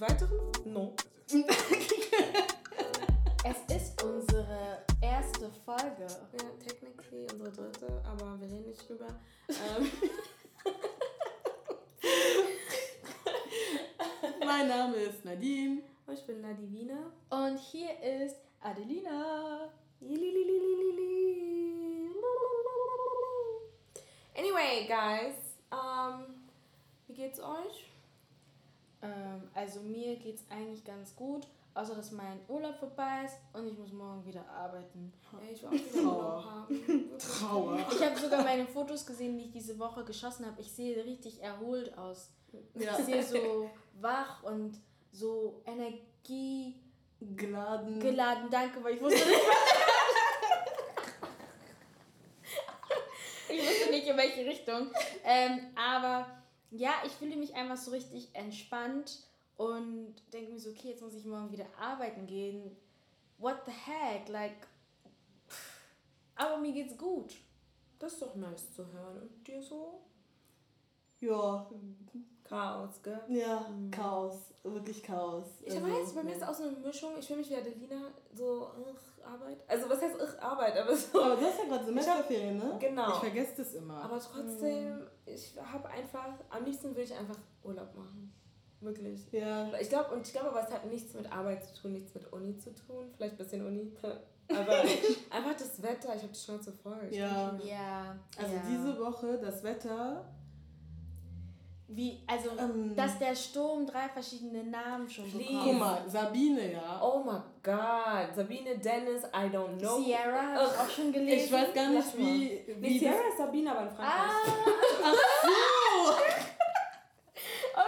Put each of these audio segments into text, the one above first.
weiteren? No. Es ist unsere erste Folge. Ja, technically unsere dritte, aber wir reden nicht drüber. Ähm, Mein Name ist Nadine. ich bin La Divina. Und hier ist Adelina. Anyway, guys, ähm, wie geht's euch? Ähm, also mir geht's eigentlich ganz gut, außer dass mein Urlaub vorbei ist und ich muss morgen wieder arbeiten. Ich will auch wieder haben. Trauer. Ich habe sogar meine Fotos gesehen, die ich diese Woche geschossen habe. Ich sehe richtig erholt aus. Ja. Ich sehe so wach und so energiegeladen. Geladen. Danke, weil ich wusste nicht, ich wusste nicht in welche Richtung. Ähm, aber ja, ich fühle mich einfach so richtig entspannt und denke mir so, okay, jetzt muss ich morgen wieder arbeiten gehen. What the heck? Like, pff, aber mir geht's gut. Das ist doch nice zu hören. Und dir so? Ja, Chaos, gell? ja, Chaos. Wirklich Chaos. Ich Also, weiß, bei mir ist auch so eine Mischung. Ich fühle mich wie Adelina, so, ugh, Arbeit. Also, was heißt ugh, Arbeit? Aber so. Aber du hast ja gerade Semesterferien, ne? Genau. Ich vergesse das immer. Aber trotzdem, ich habe einfach, am liebsten will ich einfach Urlaub machen. Wirklich. ja. Ich glaube, und ich glaube, aber es hat nichts mit Arbeit zu tun, nichts mit Uni zu tun. Vielleicht ein bisschen Uni. Aber einfach das Wetter, ich habe die Schnauze voll. Ja. Ja. Also ja. diese Woche, das Wetter. Wie, also, Ähm. dass der Sturm drei verschiedene Namen schon Please. bekommt. Guck mal, Sabine, ja. Oh my god. Sabine, Dennis, I don't know. Sierra habe ich auch schon gelesen. Ich weiß gar nicht, mal. wie. Nee, wie Sierra ist Sabine, aber in Frankreich. Ah,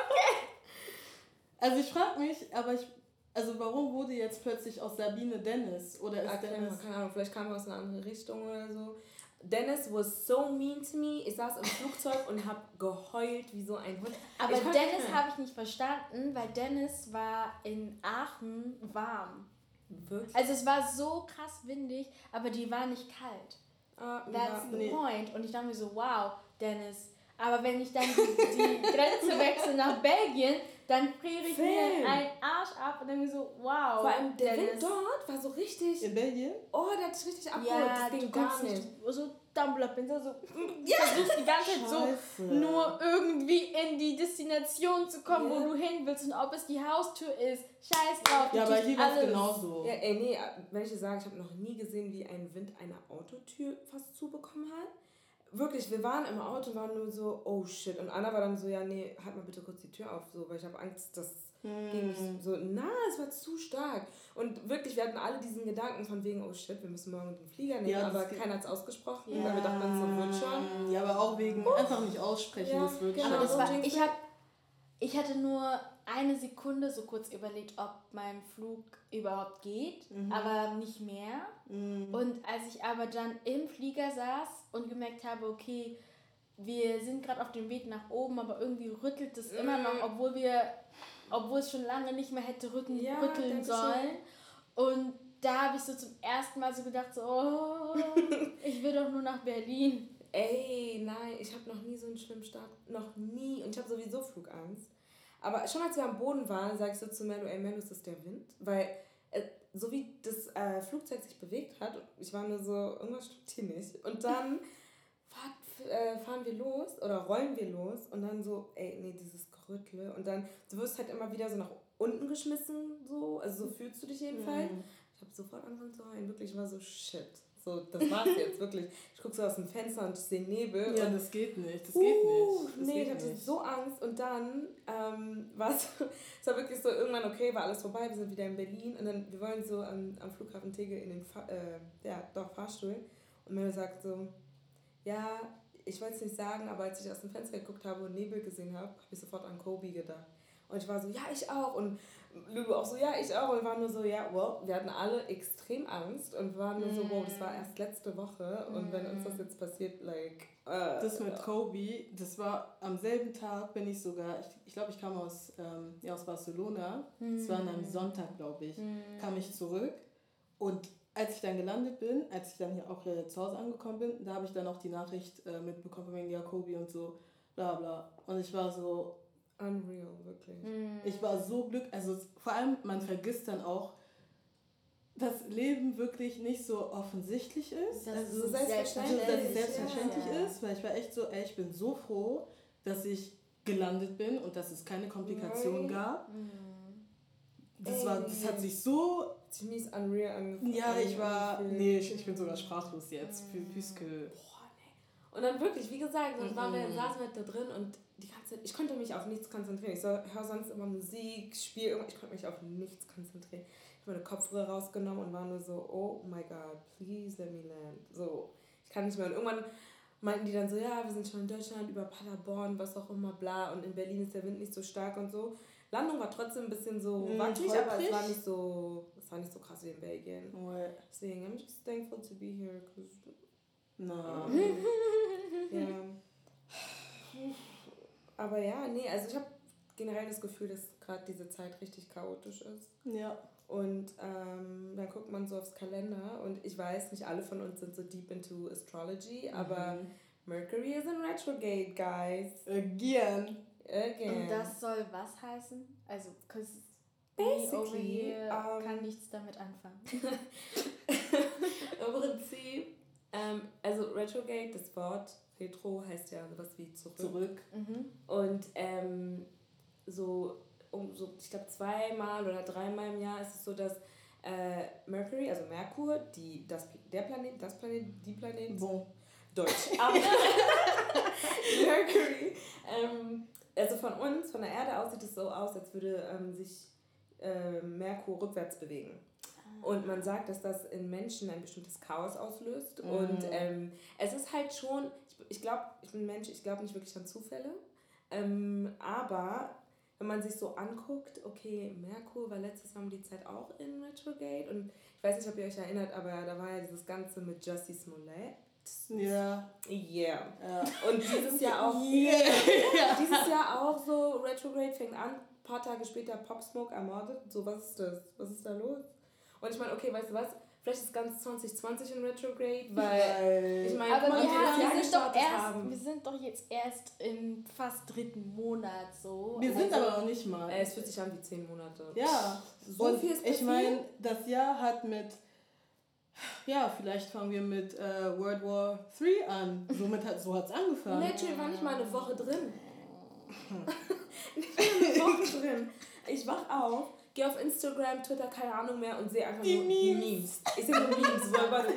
Also ich frage mich, aber ich. Also warum wurde jetzt plötzlich aus Sabine Dennis? Oder ist Ah, keine, Dennis. keine Ahnung, vielleicht kam er aus einer anderen Richtung oder so. Dennis was so mean to me. Ich saß im Flugzeug und hab geheult wie so ein Hund. aber Ich Dennis habe ich nicht verstanden, weil Dennis war in Aachen warm. Wirklich? Also es war so krass windig, aber die war nicht kalt. Ah, That's ja. the nee. point. Und ich dachte mir so, wow, Dennis. Aber wenn ich dann die, die Grenze wechsle nach Belgien, dann friere ich Film. mir einen Arsch ab und dann mir so, wow. Vor allem der Dennis. Wind dort war so richtig. In Belgien? Oh, der hat dich richtig abgeholt. Ja, das du ging gar kannst nicht. nicht so Dumbledore so ja. versuchst die ganze Zeit so nur irgendwie in die Destination zu kommen, Ja. wo du hin willst und ob es die Haustür ist. Scheiß drauf. Ja, aber hier war es genauso. Ja, ey, nee, wenn ich dir sage, ich habe noch nie gesehen, wie ein Wind eine Autotür fast zubekommen hat. Wirklich, wir waren im Auto und waren nur so, oh shit. Und Anna war dann so, ja, nee, halt mal bitte kurz die Tür auf, so, weil ich habe Angst, dass ging nicht so, na, es war zu stark. Und wirklich, wir hatten alle diesen Gedanken von wegen, oh shit, wir müssen morgen den Flieger nehmen, Ja, das aber keiner hat es ausgesprochen, Ja. weil wir dachten, so wird schon. Ja, aber auch wegen einfach nicht aussprechen, Ja, das wird genau. Aber schon. das war, ich, hab, ich hatte nur eine Sekunde so kurz überlegt, ob mein Flug überhaupt geht, aber nicht mehr. Und als ich aber dann im Flieger saß und gemerkt habe, okay, wir sind gerade auf dem Weg nach oben, aber irgendwie rüttelt es immer noch, obwohl wir, obwohl es schon lange nicht mehr hätte rütteln, Ja, rütteln sollen. Und da habe ich so zum ersten Mal so gedacht, so, oh, ich will doch nur nach Berlin. Ey, nein, ich habe noch nie so einen schlimmen Start. Noch nie. Und ich habe sowieso Flugangst. Aber schon als wir am Boden waren, sage ich so zu Manu, ey Manu, ist das der Wind? Weil äh, so wie das äh, Flugzeug sich bewegt hat, ich war nur so, irgendwas stimmt hier nicht. Und dann fahrt, äh, fahren wir los oder rollen wir los und dann so, ey, nee, dieses Gerüttle. Und dann, du wirst halt immer wieder so nach unten geschmissen, so, also so fühlst du dich jedenfalls. Ich habe sofort angefangen zu heulen, wirklich, ich war so, shit. So, das war's jetzt, wirklich. Ich gucke so aus dem Fenster und ich sehe Nebel. Ja, das geht nicht. Das Uh, geht nicht. Das nee, ich geht hatte nicht. so Angst. Und dann ähm, war es, war wirklich so, irgendwann, okay, war alles vorbei, wir sind wieder in Berlin. Und dann, wir wollen so am, am Flughafen Tegel in den, Fa äh, ja, doch, Fahrstuhl. Und Mel sagt so, ja, ich wollte es nicht sagen, aber als ich aus dem Fenster geguckt habe und Nebel gesehen habe, habe ich sofort an Kobe gedacht. Und ich war so, ja, ich auch. Und Lulu auch so, ja, ich auch. Und wir waren nur so, ja, wow, wir hatten alle extrem Angst und waren nur so, wow, das war erst letzte Woche. Und wenn uns das jetzt passiert, like, äh, Das mit Kobe, das war am selben Tag, bin ich sogar, ich, ich glaube, ich kam aus, ähm, ja, aus Barcelona. Es war an einem Sonntag, glaube ich, kam ich zurück. Und als ich dann gelandet bin, als ich dann hier auch äh, zu Hause angekommen bin, da habe ich dann auch die Nachricht äh, mitbekommen von wegen, ja, Kobe und so, bla bla. Und ich war so, Unreal, wirklich. Mm. Ich war so glücklich. Also vor allem, man vergisst dann auch, dass Leben wirklich nicht so offensichtlich ist. Das also, ist selbstverständlich. Dass es selbstverständlich ja. ist, weil ich war echt so, ey, ich bin so froh, dass ich gelandet bin und dass es keine Komplikationen gab. Mm. Das, war, das hat sich so ziemlich unreal angefangen. Ja, ich war. Nee, ich, ich bin sogar sprachlos jetzt. Puisque. Boah, nee. Und dann wirklich, wie gesagt, dann waren wir, saßen wir da drin und die ganze ich konnte mich auf nichts konzentrieren. Ich so, höre sonst immer Musik, spiele ich konnte mich auf nichts konzentrieren. Ich habe meine Kopfhörer rausgenommen und war nur so, oh my god, please let me land. So, ich kann nicht mehr. Und irgendwann meinten die dann so, ja, wir sind schon in Deutschland, über Paderborn, was auch immer, bla. Und in Berlin ist der Wind nicht so stark und so. Landung war trotzdem ein bisschen so mm, wackelig, aber es war nicht so, es war nicht so krass wie in Belgien. Ouais. Deswegen, I'm just thankful to be here. Cause, no. ja. Aber ja, nee, also ich habe generell das Gefühl, dass gerade diese Zeit richtig chaotisch ist. Ja. Und ähm, dann guckt man so aufs Kalender und ich weiß, nicht alle von uns sind so deep into Astrology, mhm. aber Mercury is in retrograde, guys. Again. Again. Und das soll was heißen? Also, Basically, um, ähm, kann nichts damit anfangen. Im Prinzip, ähm, also Retrograde, das Wort Retro heißt ja sowas wie zurück. Zurück. Mhm. Und ähm, so, um, so, ich glaube, zweimal oder dreimal im Jahr ist es so, dass äh, Mercury, also Merkur, die, das, der Planet, das Planet, die Planet. Bon. Deutsch. Mercury ähm, also von uns, von der Erde aus sieht es so aus, als würde ähm, sich äh, Merkur rückwärts bewegen. Ah. Und man sagt, dass das in Menschen ein bestimmtes Chaos auslöst. Mhm. Und ähm, es ist halt schon, ich, glaube, ich bin Mensch, ich glaube nicht wirklich an Zufälle. Ähm, aber wenn man sich so anguckt, okay, Merkur war letztes Jahr um die Zeit auch in Retrograde. Und ich weiß nicht, ob ihr euch erinnert, aber da war ja dieses Ganze mit Jussie Smollett. Ja. Yeah. ja. Und dieses Jahr auch. Yeah. Dieses Jahr auch so, Retrograde fängt an, ein paar Tage später Pop Smoke ermordet. So, was ist das? Was ist da los? Und ich meine, okay, weißt du was? Vielleicht ist ganz 2020 in Retrograde, weil ich meine, aber wir, haben, wir, sind doch erst, haben. wir sind doch jetzt erst im fast dritten Monat so. Wir sind also, aber noch nicht mal. Äh, es fühlt sich an wie zehn Monate. Ja, so und viel ist Ich meine, das Jahr hat mit ja, vielleicht fangen wir mit äh, World War 3 an. Somit hat, so hat es angefangen. Literally war nicht mal eine Woche drin. nicht mal eine Woche drin. Ich wach auf, gehe auf Instagram, Twitter, keine Ahnung mehr und sehe einfach die nur Memes. die Memes. Ich sehe nur Memes. World War 3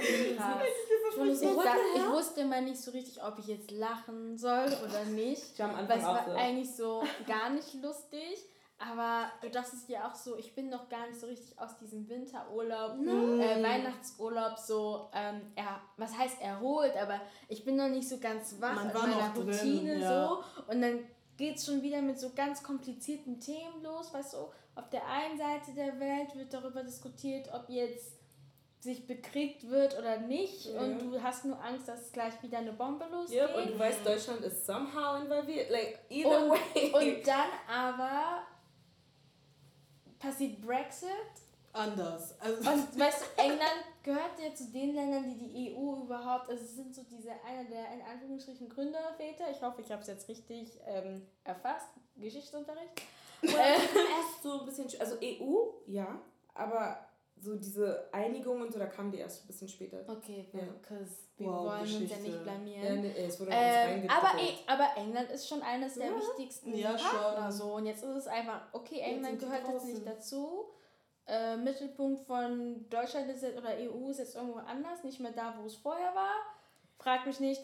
Ich, so, ich, ich wusste immer nicht so richtig, ob ich jetzt lachen soll oder nicht. Ich war am Anfang weil es war so. eigentlich so gar nicht lustig. Aber du dachtest ja auch so, ich bin noch gar nicht so richtig aus diesem Winterurlaub, no. äh, Weihnachtsurlaub so, ähm, er, was heißt erholt, aber ich bin noch nicht so ganz wach Man in meiner Routine drin, ja. so. Und dann geht es schon wieder mit so ganz komplizierten Themen los, weißt du, auf der einen Seite der Welt wird darüber diskutiert, ob jetzt sich bekriegt wird oder nicht ja. und du hast nur Angst, dass gleich wieder eine Bombe losgeht. Ja, und du weißt, Deutschland ist somehow involviert, like either und, way. Und dann aber passiert Brexit. Anders. Also und weißt du, England gehört ja zu den Ländern, die die EU überhaupt, also es sind so diese, einer der in Anführungsstrichen Gründerväter, ich hoffe, ich habe es jetzt richtig ähm, erfasst, Geschichtsunterricht. Äh, erst so ein bisschen, also EU, ja, aber so diese Einigung und so, da kam die erst ein bisschen später. Okay, because ja. wir wow, wollen Geschichte. uns ja nicht blamieren. Ja, nee, es wurde ähm, aber, e aber England ist schon eines der ja. wichtigsten ja, Partner so. Und jetzt ist es einfach, okay, England gehört jetzt nicht dazu. Äh, Mittelpunkt von Deutschland ist jetzt, oder EU ist jetzt irgendwo anders, nicht mehr da, wo es vorher war. Frag mich nicht.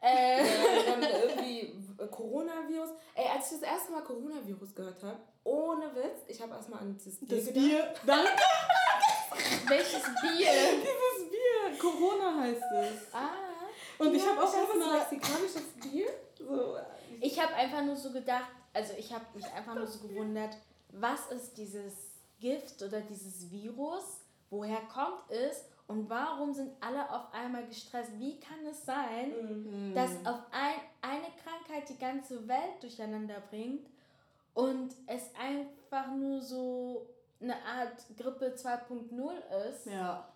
Äh. dann irgendwie Coronavirus. Ey, als ich das erste Mal Coronavirus gehört habe, ohne Witz, ich habe erstmal an dieses Bier Das gedacht. Bier, danke! Welches Bier? Dieses Bier. Corona heißt es. Ah. Und ich habe auch erstmal mexikanisches Bier. So. Ich habe einfach nur so gedacht, also ich habe mich einfach nur so gewundert, was ist dieses Gift oder dieses Virus? Woher kommt es? Und warum sind alle auf einmal gestresst? Wie kann es sein, mhm. dass auf ein, eine Krankheit die ganze Welt durcheinander bringt und es einfach nur so eine Art Grippe 2.0 ist. Ja.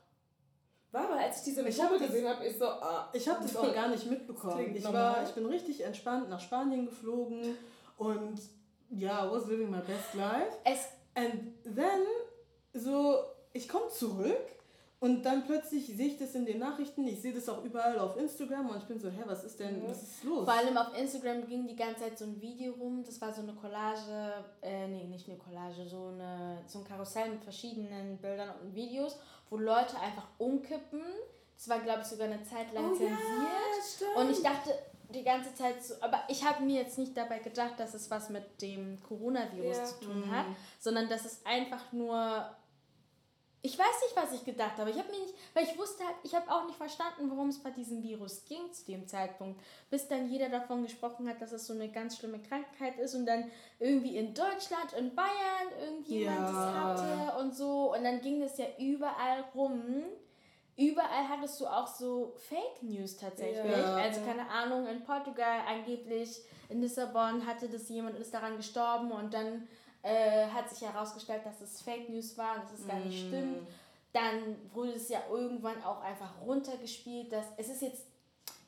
War aber, als ich diese Methode gesehen habe, ich so, ah. Ich habe das auch gar nicht mitbekommen. Ich, war, ich bin richtig entspannt nach Spanien geflogen und yeah, I was living my best life. Es And then, so, ich komme zurück und dann plötzlich sehe ich das in den Nachrichten, ich sehe das auch überall auf Instagram und ich bin so, hä, was ist denn, was ist los? Vor allem auf Instagram ging die ganze Zeit so ein Video rum, das war so eine Collage, äh, nee, nicht eine Collage, so, eine, so ein Karussell mit verschiedenen Bildern und Videos, wo Leute einfach umkippen. Das war, glaube ich, sogar eine Zeit lang oh, zensiert. Ja, und ich dachte die ganze Zeit so, aber ich habe mir jetzt nicht dabei gedacht, dass es was mit dem Coronavirus ja. zu tun hat, mhm. sondern dass es einfach nur ich weiß nicht, was ich gedacht habe. Ich habe mir nicht, weil ich wusste halt, ich habe auch nicht verstanden, worum es bei diesem Virus ging zu dem Zeitpunkt, bis dann jeder davon gesprochen hat, dass es so eine ganz schlimme Krankheit ist und dann irgendwie in Deutschland, in Bayern irgendjemand ja. das hatte und so und dann ging es ja überall rum. Überall hattest du auch so Fake News tatsächlich. Ja. Also keine Ahnung, in Portugal angeblich, in Lissabon hatte das jemand, ist daran gestorben und dann äh, hat sich herausgestellt, dass es Fake News war und dass es gar nicht mm. stimmt. Dann wurde es ja irgendwann auch einfach runtergespielt, dass es ist jetzt,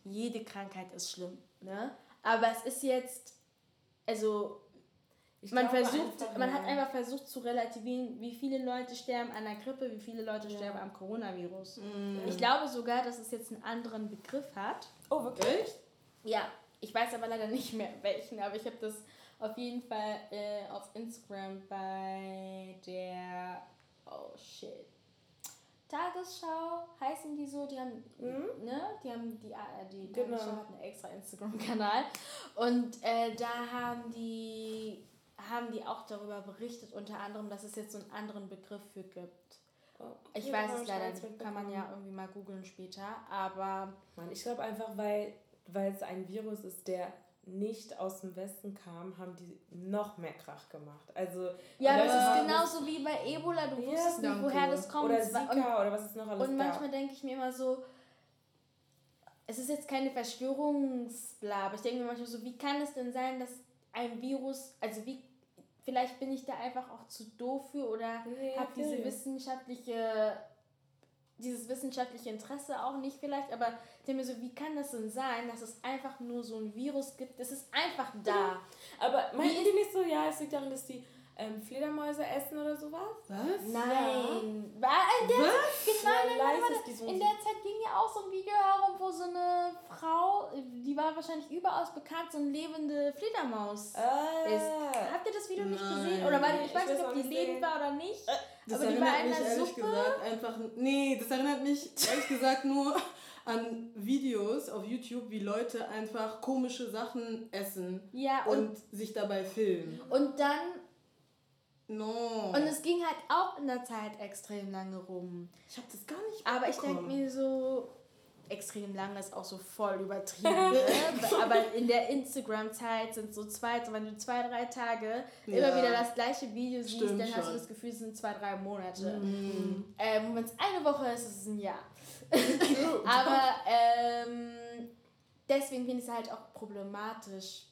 jede Krankheit ist schlimm, ne? Aber es ist jetzt, also ich man versucht, einfach, man hat einfach versucht zu relativieren, wie viele Leute sterben an der Grippe, wie viele Leute ja. sterben am Coronavirus. Mm. Ich glaube sogar, dass es jetzt einen anderen Begriff hat. Oh, wirklich? Ja, ich weiß aber leider nicht mehr welchen, aber ich habe das auf jeden Fall äh, auf Instagram bei der oh shit Tagesschau heißen die so, die haben, mhm. ne, die haben die, äh, die genau. Tagesschau hat einen extra Instagram-Kanal und äh, da haben die haben die auch darüber berichtet, unter anderem, dass es jetzt so einen anderen Begriff für gibt. Oh, ich weiß es leider nicht, kann man ja irgendwie mal googeln später, aber... Mann, ich glaube einfach, weil, weil es ein Virus ist, der nicht aus dem Westen kam, haben die noch mehr Krach gemacht. Also ja, das ist genauso wie bei Ebola. Du wusstest ja, nicht, woher das kommt. Oder Zika und, oder was ist noch alles Und manchmal denke ich mir immer so, es ist jetzt keine Verschwörungsbla, aber ich denke mir manchmal so, wie kann es denn sein, dass ein Virus, also wie, vielleicht bin ich da einfach auch zu doof für oder nee, habe diese wissenschaftliche dieses wissenschaftliche Interesse auch nicht vielleicht, aber ich denke mir so, wie kann das denn sein, dass es einfach nur so ein Virus gibt? Es ist einfach da. Aber meinten die nicht so, ja, es liegt daran, dass die ähm, Fledermäuse essen oder sowas? Was? Nein. Ja. War in der Was? Zeit, genau, nein, nein, nein, in der Zeit ging ja auch so ein Video herum, wo so eine Frau, die war wahrscheinlich überaus bekannt, so eine lebende Fledermaus ah. ist. Habt ihr das Video nicht gesehen? Oder weil, ich, ich weiß nicht, ob die lebend war oder nicht. Äh, das aber die war in der Suppe. Gesagt, einfach, nee, das erinnert mich ehrlich gesagt nur an Videos auf YouTube, wie Leute einfach komische Sachen essen ja, und, und sich dabei filmen. Und dann No. Und es ging halt auch in der Zeit extrem lange rum. Ich habe das gar nicht Aber ich denke mir so, extrem lange ist auch so voll übertrieben. ne? Aber in der Instagram-Zeit sind so zwei, wenn du zwei, drei Tage ja. immer wieder das gleiche Video siehst, Stimmt dann schon. hast du das Gefühl, es sind zwei, drei Monate. Mhm. Ähm, wenn es eine Woche ist, ist es ein Jahr. Aber ähm, deswegen finde ich es halt auch problematisch,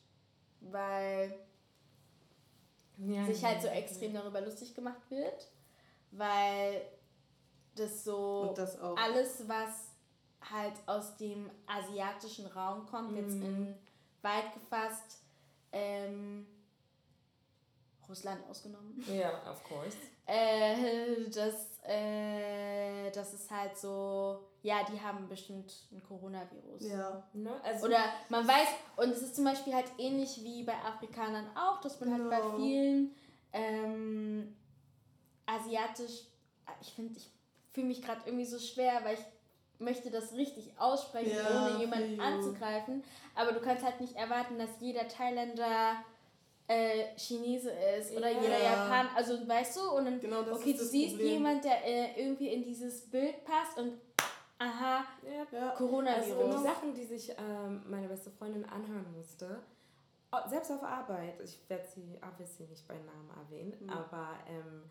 weil ja, sich halt so extrem darüber lustig gemacht wird, weil das so das alles, was halt aus dem asiatischen Raum kommt, mhm. jetzt in weit gefasst ähm, Russland ausgenommen. Ja, yeah, of course. Äh, das, äh, das ist halt so, ja, die haben bestimmt ein Coronavirus. Ja. Ne? Also Oder man weiß, und es ist zum Beispiel halt ähnlich wie bei Afrikanern auch, dass man halt bei vielen ähm, asiatisch, ich finde, ich fühle mich gerade irgendwie so schwer, weil ich möchte das richtig aussprechen, ja, ohne jemanden anzugreifen. Aber du kannst halt nicht erwarten, dass jeder Thailänder äh, Chinese ist oder ja. jeder Japaner. Also weißt du, und dann, genau, okay, du siehst Problem. jemand, der äh, irgendwie in dieses Bild passt und aha, ja. Coronavirus. Also die Sachen, die sich ähm, meine beste Freundin anhören musste, selbst auf Arbeit, ich werde sie obviously nicht bei Namen erwähnen, mhm. aber ähm,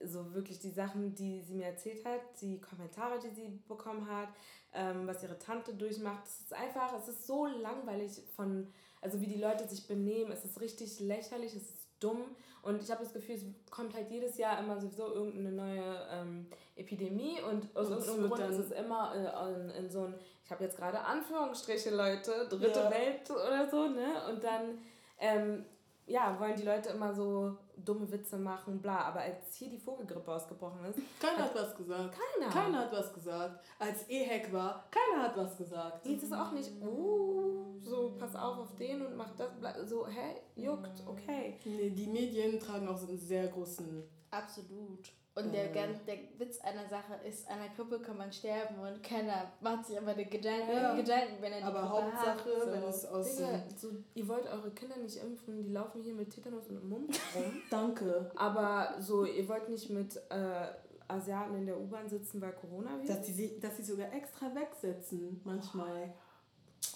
so wirklich die Sachen, die sie mir erzählt hat, die Kommentare, die sie bekommen hat, ähm, was ihre Tante durchmacht. Es ist einfach, es ist so langweilig von, also wie die Leute sich benehmen. Es ist richtig lächerlich, es ist dumm. Und ich habe das Gefühl, es kommt halt jedes Jahr immer sowieso irgendeine neue ähm, Epidemie und aus irgendeinem Grund ist es immer äh, in, in, so ein, ich habe jetzt gerade Anführungsstriche, Leute, dritte ja. Welt oder so, ne? Und dann, ähm, ja, wollen die Leute immer so dumme Witze machen, bla. Aber als hier die Vogelgrippe ausgebrochen ist. Keiner hat, hat was gesagt. Keiner. Keiner hat was gesagt. Als EHEC war, keiner hat was gesagt. Jetzt ist auch nicht, uh, so pass auf auf den und mach das, so, hä, juckt, okay. Nee, die Medien tragen auch so einen sehr großen. Absolut. Und der, ganz, der Witz einer Sache ist, an der Grippe kann man sterben und keiner macht sich aber die Gedanken, ja. Gedanken wenn er die Aber Grippe Hauptsache, hat. So. wenn es aus Digga, so, ihr wollt eure Kinder nicht impfen, die laufen hier mit Tetanus und Mund rum. Danke. Aber so, ihr wollt nicht mit äh, Asiaten in der U-Bahn sitzen, weil Corona wird? Dass die, dass sie sogar extra wegsetzen, manchmal.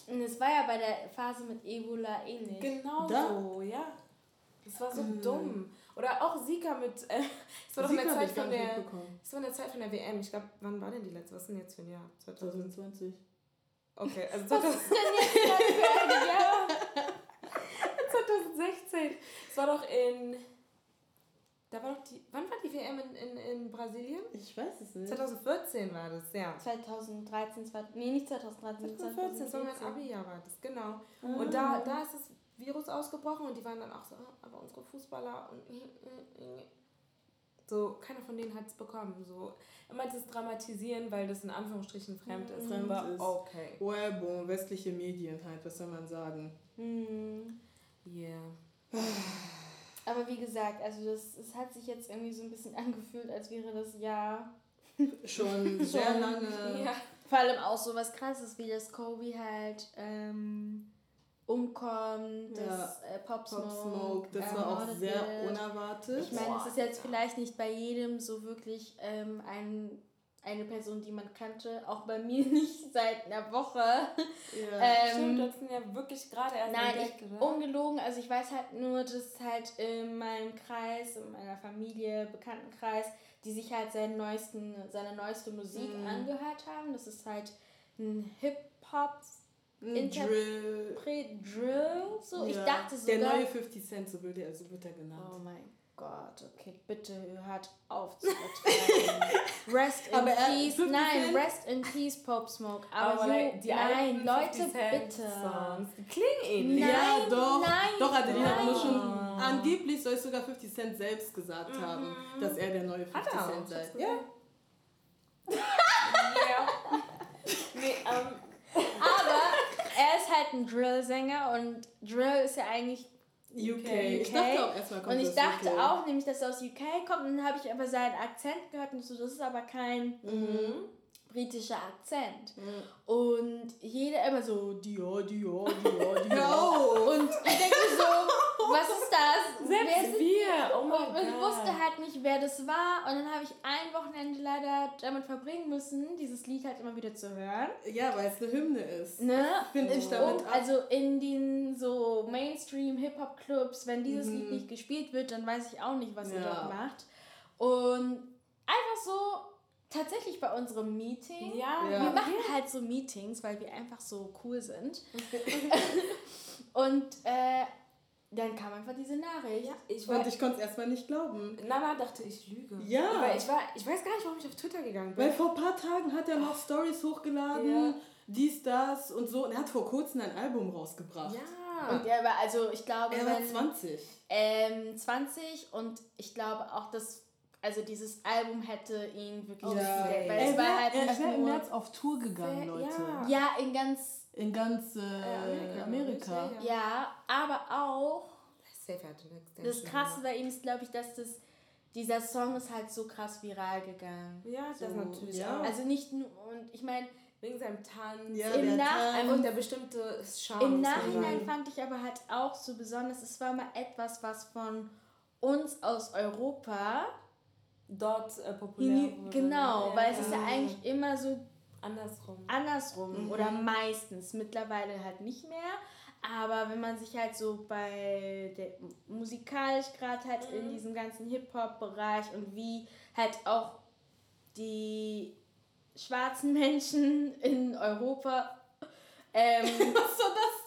Und es war ja bei der Phase mit Ebola ähnlich. Genau da. so, ja. Das war so mhm. dumm. Oder auch Sika mit. Äh, es war doch in der Zeit von der. Es war in der Zeit von der WM. Ich glaube, wann war denn die letzte? Was ist denn jetzt für ein Jahr? 2020. Okay, also 2000 Was ist denn jetzt für ein Jahr? 2016. Es war doch in. Da war doch die. Wann war die WM in, in, in Brasilien? Ich weiß es nicht. 2014 war das, ja. 2013, 20, nee, nicht 2013, 2014. 2014, das war mein Abi-Jahr, war das, genau. Mhm. Und da, da ist es Virus ausgebrochen und die waren dann auch so, ah, aber unsere Fußballer und so, keiner von denen hat es bekommen. So, immer dieses Dramatisieren, weil das in Anführungsstrichen fremd ist. Fremd war ist. okay. Bon, westliche Medien halt, was soll man sagen? Hm. Yeah. Aber wie gesagt, also das, es hat sich jetzt irgendwie so ein bisschen angefühlt, als wäre das Jahr schon sehr lange. Ja. Vor allem auch so was krasses, wie das Kobe halt ähm, umkommt, das ja. äh, Pop Smoke. Pop Smoke, das war auch sehr unerwartet. Ich meine, es ist jetzt vielleicht nicht bei jedem so wirklich ähm, ein, eine Person, die man kannte. Auch bei mir nicht seit einer Woche. Ja. ähm, Stimmt, das sind ja wirklich gerade erst Nein, entdeckt, ich, ungelogen. Also ich weiß halt nur, dass halt in meinem Kreis, in meiner Familie, Bekanntenkreis, die sich halt seinen neuesten, seine neueste Musik mhm. angehört haben. Das ist halt ein Hip-Hop Drill. Drill. So, ja. ich dachte sogar. Der neue 50 Cent, so wird er, so wird er genannt. Oh mein Gott, okay, bitte hört auf zu übertreiben. rest in aber Peace. Nein, Rest in Peace, Pop Smoke. Aber, aber so, die nein, Leute, bitte. Songs. Klingen ähnlich. Nein, ja, doch. Nein, doch, Adelina muss schon. Angeblich soll es sogar 50 Cent selbst gesagt mhm. haben, dass er der neue 50 Cent sei. Ja. ja. nee, um, ähm, aber er ist halt ein Drill-Sänger und Drill ist ja eigentlich UK. UK. Ich dachte auch erstmal kommt Und ich dachte UK. auch nämlich, dass er aus UK kommt und dann habe ich aber seinen Akzent gehört und so, das ist aber kein mhm. britischer Akzent. Mhm. Und jeder immer so, Dia, Dia, Dia, Dia. und ich denke so, was ist das? Selbst wir. Oh mein Gott. Ich wusste halt nicht, wer das war. Und dann habe ich ein Wochenende leider damit verbringen müssen, dieses Lied halt immer wieder zu hören. Ja, weil es eine Hymne ist. Ne? Finde ich damit oh, Also in den so Mainstream-Hip-Hop-Clubs, wenn dieses mhm. Lied nicht gespielt wird, dann weiß ich auch nicht, was ja. ihr dort macht. Und einfach so tatsächlich bei unserem Meeting. Ja, ja. Wir machen halt so Meetings, weil wir einfach so cool sind. und äh, dann kam einfach diese Nachricht. Ja, ich war, und ich konnte es erstmal nicht glauben. Nana dachte, ich lüge. Ja. Weil ich, war, ich weiß gar nicht, warum ich auf Twitter gegangen bin. Weil vor ein paar Tagen hat er noch Stories hochgeladen, ja. dies, das und so. Und er hat vor kurzem ein Album rausgebracht. Ja. Und er war, also ich glaube. Er war wenn, 20. Ähm, 20 und ich glaube auch, dass. Also dieses Album hätte ihn wirklich ja. Weil er es war halt er wäre im März auf Tour gegangen, Leute. Ja. ja, in ganz in ganz äh, Amerika. Amerika. Ja, aber auch. Das Krasse bei ihm ist, glaube ich, dass das dieser Song ist halt so krass viral gegangen. Ja, so, das natürlich ja. auch. Also nicht nur, und ich meine, wegen seinem Tanz, ja, im Nach und der bestimmte Charme. Im Nachhinein fand ich aber halt auch so besonders, es war mal etwas, was von uns aus Europa dort äh, populär wurde. Genau, ja, weil es ist ja eigentlich immer so Andersrum. Andersrum mhm. oder meistens. Mittlerweile halt nicht mehr. Aber wenn man sich halt so bei der musikalisch gerade halt mhm. in diesem ganzen Hip-Hop-Bereich und wie halt auch die schwarzen Menschen in Europa Ähm, Was soll das?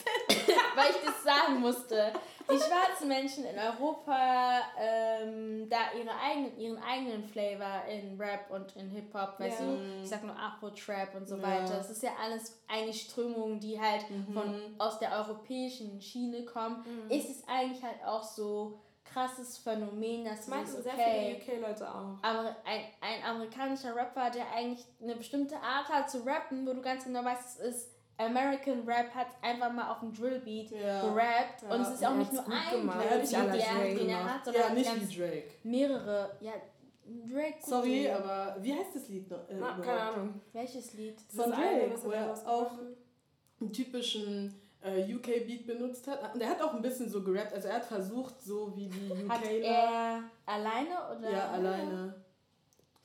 Weil ich das sagen musste. Die schwarzen Menschen in Europa ähm, da ihre eigenen, ihren eigenen Flavor in Rap und in Hip-Hop, weißt ja. du? Ich sag nur Afro-Trap und so ja. weiter. Das ist ja alles eigentlich Strömungen, die halt mhm. von, aus der europäischen Schiene kommen. Mhm. Ist es eigentlich halt auch so krasses Phänomen, dass sagst, okay, sehr viele UK-Leute auch. Aber ein, ein amerikanischer Rapper, der eigentlich eine bestimmte Art hat zu rappen, wo du ganz genau weißt, es ist American Rap hat einfach mal auf dem Drillbeat ja. gerappt ja. und es ist auch nicht nur ein Drillbeat, der, den er hat, sondern ja, nicht wie Drake. mehrere. Ja, Drake. Sorry, gut. aber wie heißt das Lied noch? Äh, Na, keine Ahnung. Welches Lied? Von Drake, wo er auch einen typischen äh, UK-Beat benutzt hat. Und er hat auch ein bisschen so gerappt, also er hat versucht, so wie die UK. Hat er alleine oder? Ja, alleine.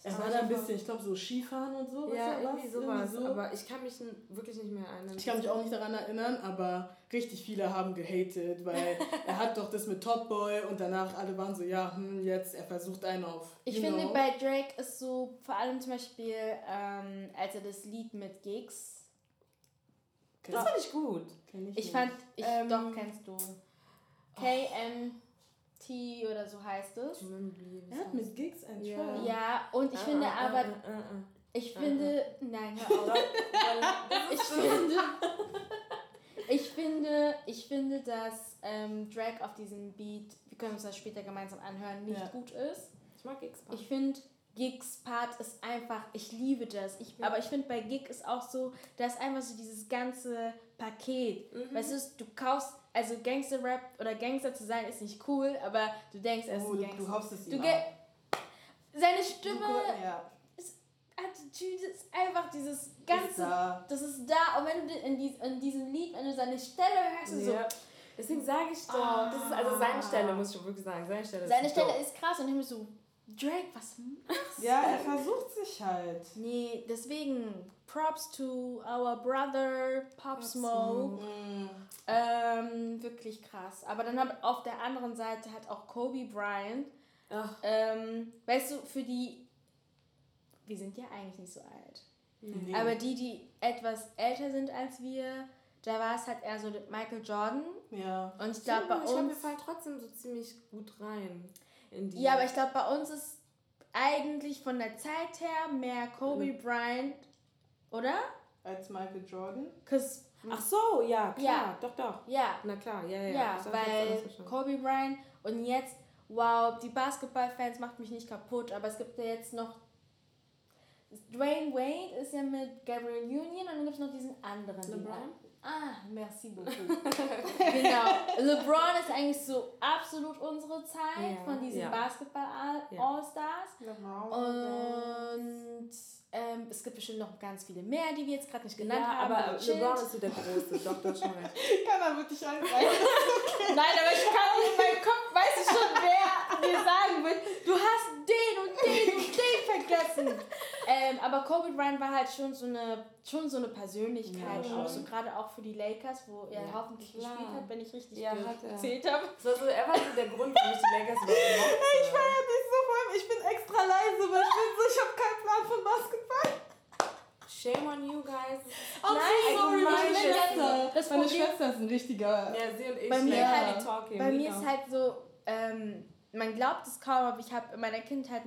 Er war da ein bisschen, ich glaube, so Skifahren und so. Ja, irgendwie sowas. Irgendwie so. Aber ich kann mich wirklich nicht mehr erinnern. Ich kann mich auch nicht daran erinnern, aber richtig viele haben gehatet, weil er hat doch das mit Top Boy und danach alle waren so, ja, hm, jetzt, er versucht einen auf. Ich finde, know. bei Drake ist so, vor allem zum Beispiel, ähm, als er das Lied mit Gigs. Das fand ich gut. ich, ich fand, ich, ähm, doch, kennst du. KM. T oder so heißt es. Er hat mit Gigs ein ja. Track. Ja, und ich uh, finde uh, aber, uh, ich finde, nein, hör auf. ich finde, ich finde, ich finde, dass ähm, Drag auf diesem Beat, wir können uns das später gemeinsam anhören, nicht ja. gut ist. Ich mag Gigs Part. Ich finde, Gigs Part ist einfach, ich liebe das. Ich, ja. Aber ich finde, bei Gig ist auch so, da ist einfach so dieses ganze Paket. Mhm. Weißt du, du kaufst also Gangster-Rap oder Gangster zu sein ist nicht cool, aber du denkst, er ist ein Gangster. Du hoffst es du Seine Stimme, du, ja. ist, Attitüde ist einfach dieses ganze, ist da. das ist da. Und wenn du in, dies, in diesem Lied, wenn du seine Stelle hörst, ja. so... Deswegen sage ich doch, ah. das ist also seine Stelle, muss ich wirklich sagen. Seine Stelle Seine ist Stelle ist krass und ich bin so, Drake, was machst Ja, er versucht sich halt. Nee, deswegen Props to our brother Pop, Pop Smoke. Smoke. Mm. Ähm, wirklich krass. Aber dann hat auf der anderen Seite hat auch Kobe Bryant. Ähm, weißt du, für die, wir sind ja eigentlich nicht so alt. Nee. Aber die, die etwas älter sind als wir, da war es halt eher so Michael Jordan. Ja. Und ich glaube, bei uns. Ich wir fallen trotzdem so ziemlich gut rein. Ja, aber ich glaube, bei uns ist eigentlich von der Zeit her mehr Kobe mhm. Bryant oder? Als Michael Jordan? Ach so, ja, klar, ja. doch, doch. Ja. Na klar, ja, ja. Ja, weil Kobe Bryant und jetzt, wow, die Basketballfans macht mich nicht kaputt, aber es gibt ja jetzt noch Dwayne Wade ist ja mit Gabriel Union und dann gibt es noch diesen anderen. LeBron? Ah, merci beaucoup. genau. LeBron ist eigentlich so absolut unsere Zeit ja, von diesen ja. Basketball-All-Stars. Ja. Und ähm, es gibt bestimmt noch ganz viele mehr, die wir jetzt gerade nicht genannt ja, haben. aber LeBron ist so der Große, doch, doch schon recht. Keiner wird dich angreifen. Okay. Nein, aber ich kann in meinem Kopf, weiß ich schon, wer mir sagen wird, du hast den und den und den vergessen. Ähm, aber Kobe Bryant war halt schon so eine, schon so eine Persönlichkeit, ja, auch so gerade auch für die Lakers, wo er ja, hoffentlich klar. gespielt hat, wenn ich richtig ja, gezählt habe. So, so, er war so der Grund, warum ich die Lakers überhaupt. Ich feiere dich so vor allem, ich bin extra leise, weil ich bin so, ich habe keinen Plan von Basketball. Shame on you guys. Oh, Nein, sorry, meine Schwester. Das meine Schwester ist ein richtiger. Ja, sie und ich. Bei mir, ja. halt, talking, bei mir ist halt so, ähm, man glaubt es kaum, aber ich habe in meiner Kindheit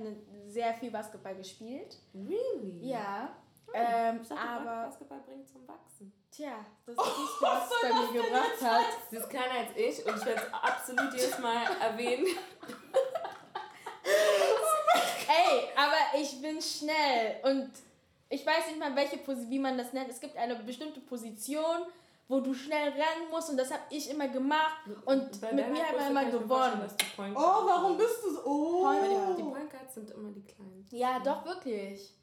sehr viel Basketball gespielt. Really? Ja. Oh, ähm, dachte, aber Basketball bringt zum Wachsen. Tja, das ist nicht, was es bei mir gebracht hat. Sie ist kleiner als ich und ich werde es absolut jedes Mal erwähnen. Ey, aber ich bin schnell und ich weiß nicht mal, welche wie man das nennt. Es gibt eine bestimmte Position, wo du schnell rennen musst und das habe ich immer gemacht und Bei mit mir hat man immer gewonnen. Oh, warum bist du so? Oh. Die Point Guards sind immer die Kleinen. Ja, doch wirklich.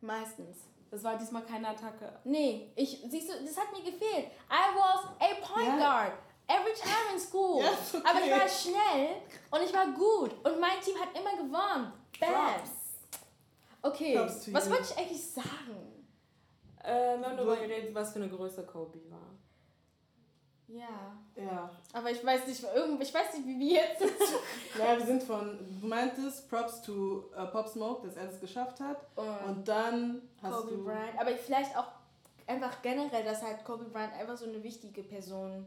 Meistens. Das war diesmal keine Attacke. Nee, ich, siehst du, das hat mir gefehlt. I was a point ja. guard. Every time in school. Yes, okay. Aber ich war schnell und ich war gut. Und mein Team hat immer gewonnen. Bam. Okay, was wollte ich eigentlich sagen? Äh, wir haben darüber geredet, was für eine Größe Kobe war. Ja. Ja. Aber ich weiß nicht, ich weiß nicht, wie wir jetzt naja, wir sind von, du meintest Props to uh, Pop Smoke, dass er das geschafft hat. Und, und dann hast Kobe du... Bryant. Aber vielleicht auch einfach generell, dass halt Kobe Bryant einfach so eine wichtige Person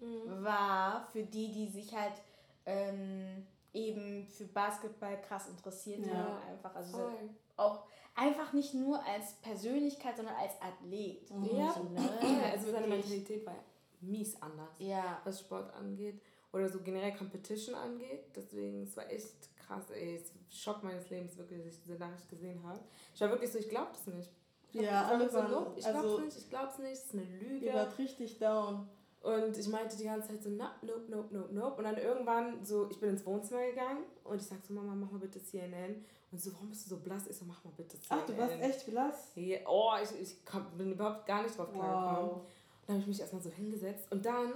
mhm. war für die, die sich halt ähm, eben für Basketball krass interessiert ja. haben. Einfach, also auch einfach nicht nur als Persönlichkeit, sondern als Athlet. Mhm. Ja, so, ne? ja also seine Mentalität war mies anders, ja. was Sport angeht oder so generell Competition angeht. Deswegen, es war echt krass, ey. Es Schock meines Lebens, wirklich, dass ich diese Nachricht gesehen habe. Ich war wirklich so, ich glaub das nicht. Ich ja, alle so, waren, ich glaub's also, nicht, ich glaub's nicht, es ist eine Lüge. Ihr wart richtig down. Und ich meinte die ganze Zeit so, nope, nope, nope, nope, nope. Und dann irgendwann so, ich bin ins Wohnzimmer gegangen und ich sag so, Mama, mach mal bitte CNN. Und so, warum bist du so blass? Ich so, mach mal bitte CNN. Ach, du warst echt blass? Ja, oh, ich, ich komm, bin überhaupt gar nicht drauf klargekommen. Wow. Dann habe ich mich erstmal so hingesetzt. Und dann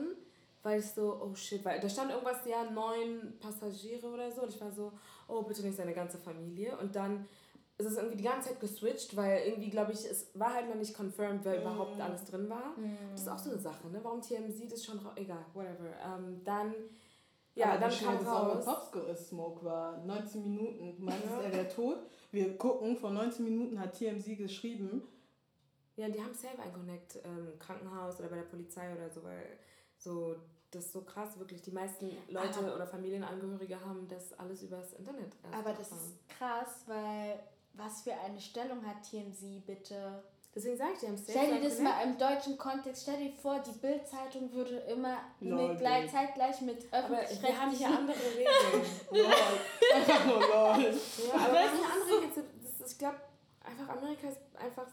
war ich so, oh shit, weil da stand irgendwas, ja, neun Passagiere oder so. Und ich war so, oh, bitte nicht seine ganze Familie. Und dann ist es irgendwie die ganze Zeit geswitcht, weil irgendwie, glaube ich, es war halt noch nicht confirmed, wer mm. überhaupt alles drin war. Mm. Das ist auch so eine Sache, ne? Warum TMZ das schon, egal, whatever. Ähm, dann, ja, Aber dann kam das raus. Popscore Smoke war 19 Minuten. Meinst, ja. er wäre tot? Wir gucken, vor 19 Minuten hat TMZ geschrieben. Ja, die haben selber ein Connect im ähm, Krankenhaus oder bei der Polizei oder so, weil so das ist so krass, wirklich. Die meisten Leute aber, oder Familienangehörige haben das alles übers Internet. aber das ist krass, weil was für eine Stellung hat TMZ bitte? Deswegen sage ich dir, Stell dir das mal im deutschen Kontext, stell dir vor, die Bild-Zeitung würde immer Lol, mit gleich, zeitgleich mit öffentlich wir haben hier andere Regeln. lol. Einfach nur lol. Ja, aber wir haben hier andere Regeln. Ich glaube, einfach Amerika ist einfach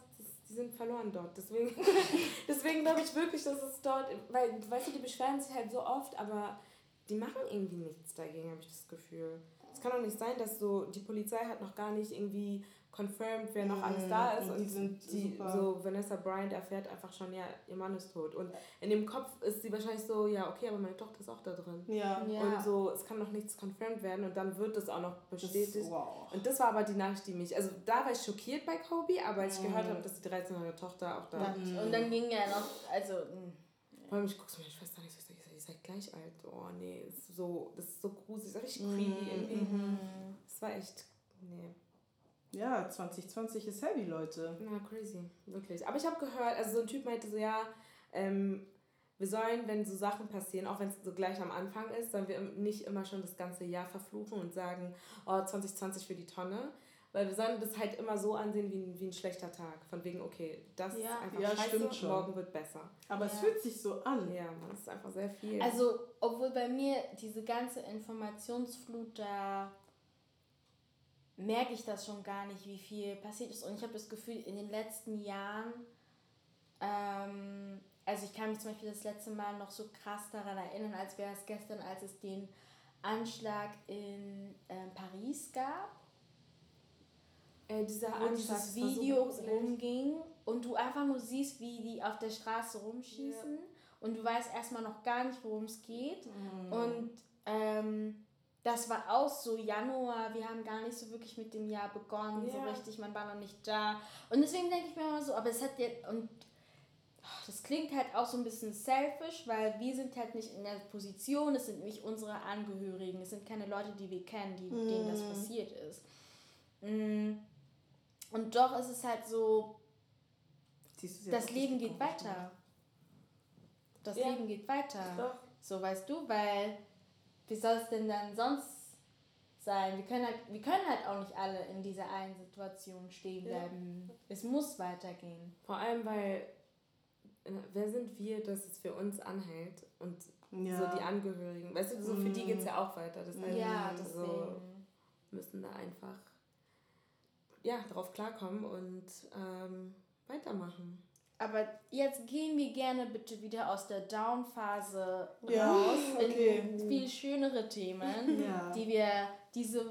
die sind verloren dort. Deswegen, deswegen glaube ich wirklich, dass es dort, weil, weißt du, die beschweren sich halt so oft, aber die machen irgendwie nichts dagegen, habe ich das Gefühl. Es kann doch nicht sein, dass so, die Polizei hat noch gar nicht irgendwie confirmed, wer noch alles da ist. Und, und die sind die, so Vanessa Bryant erfährt einfach schon, ja, ihr Mann ist tot. Und in dem Kopf ist sie wahrscheinlich so, ja, okay, aber meine Tochter ist auch da drin. Ja. ja. Und so, es kann noch nichts confirmed werden und dann wird es auch noch bestätigt. Das, wow. Und das war aber die Nachricht, die mich, also da war ich schockiert bei Kobe, aber als ich gehört habe, dass die 13-jährige Tochter auch da ist. Und dann ging ja noch, also... Hm. Vor allem, ich guck's mir, ich weiß gar nicht, ich sage, ihr seid gleich alt. Oh nee, das ist so, das ist so gruselig, das ist richtig creepy irgendwie. Mhm. Das war echt, nee. Ja, 2020 ist heavy, Leute. Ja, crazy, wirklich. Aber ich habe gehört, also so ein Typ meinte so, ja, ähm, wir sollen, wenn so Sachen passieren, auch wenn es so gleich am Anfang ist, sollen wir nicht immer schon das ganze Jahr verfluchen und sagen, oh, 2020 für die Tonne. Weil wir sollen das halt immer so ansehen wie ein, wie ein schlechter Tag. Von wegen, okay, das ja, ist einfach ja, scheiße, morgen wird besser. Aber ja. es fühlt sich so an. Ja, man, ist einfach sehr viel. Also, obwohl bei mir diese ganze Informationsflut da merke ich das schon gar nicht, wie viel passiert ist. Und ich habe das Gefühl, in den letzten Jahren, ähm, also ich kann mich zum Beispiel das letzte Mal noch so krass daran erinnern, als wäre es gestern, als es den Anschlag in äh, Paris gab. Äh, dieser wo dieses Video rumging und du einfach nur siehst, wie die auf der Straße rumschießen ja. und du weißt erstmal noch gar nicht, worum es geht. Mhm. Und ähm, das war auch so Januar, wir haben gar nicht so wirklich mit dem Jahr begonnen, ja. so richtig, man war noch nicht da. Und deswegen denke ich mir immer so, aber es hat jetzt, und das klingt halt auch so ein bisschen selfish, weil wir sind halt nicht in der Position, es sind nicht unsere Angehörigen, es sind keine Leute, die wir kennen, die, mm. denen das mhm. passiert ist. Mm. Und doch ist es halt so, das Leben geht weiter. Das ja. Leben geht weiter. Doch. So weißt du, weil wie soll es denn dann sonst sein? Wir können, halt, wir können halt auch nicht alle in dieser einen Situation stehen bleiben. Ja. Es muss weitergehen. Vor allem, weil äh, wer sind wir, dass es für uns anhält und ja. so die Angehörigen, weißt du, so für die geht es ja auch weiter. Das heißt, ja, deswegen. So müssen da einfach ja, darauf klarkommen und ähm, weitermachen. Aber jetzt gehen wir gerne bitte wieder aus der Down-Phase ja, raus okay. in viel schönere Themen, ja. die wir diese,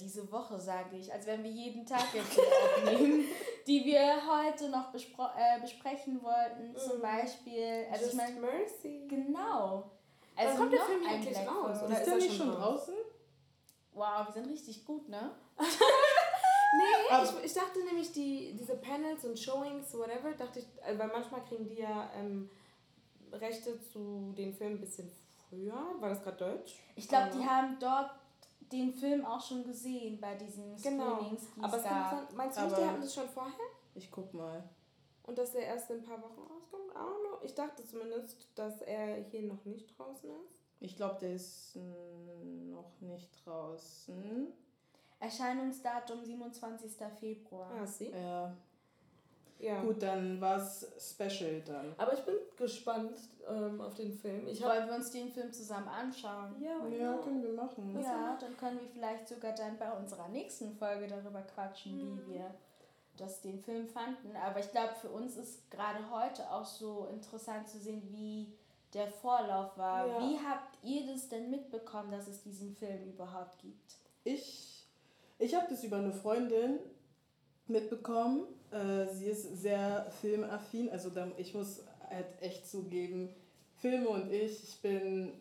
diese Woche, sage ich, als wenn wir jeden Tag jetzt aufnehmen, die wir heute noch äh, besprechen wollten. Mm. Zum Beispiel. Also Just ich mein, Mercy. Genau. Also Wann kommt der Film eigentlich raus? Oder ist, ist der nicht schon draußen? Wow, wir sind richtig gut, ne? Nee, ich, ich dachte nämlich, die, diese Panels und Showings, whatever, dachte ich, äh, weil manchmal kriegen die ja ähm, Rechte zu den Filmen ein bisschen früher. War das gerade Deutsch? Ich glaube, die haben dort den Film auch schon gesehen bei diesen genau. Screenings. Aber es kann, meinst du nicht, die hatten das schon vorher? Ich guck mal. Und dass der erst in ein paar Wochen rauskommt? I don't know. Ich dachte zumindest, dass er hier noch nicht draußen ist. Ich glaube, der ist noch nicht draußen. Erscheinungsdatum 27. Februar. Ah, sie? Ja. Ja. Gut, dann war es Special dann. Aber ich bin gespannt ähm, auf den Film. Ich Wollen wir uns den Film zusammen anschauen? Ja, Ja, können wir machen. Ja, dann können wir vielleicht sogar dann bei unserer nächsten Folge darüber quatschen, Mhm. wie wir das den Film fanden. Aber ich glaube, für uns ist gerade heute auch so interessant zu sehen, wie der Vorlauf war. Ja. Wie habt ihr das denn mitbekommen, dass es diesen Film überhaupt gibt? Ich, ich habe das über eine Freundin mitbekommen. Äh, sie ist sehr filmaffin. Also da, ich muss halt echt zugeben, Filme und ich, ich bin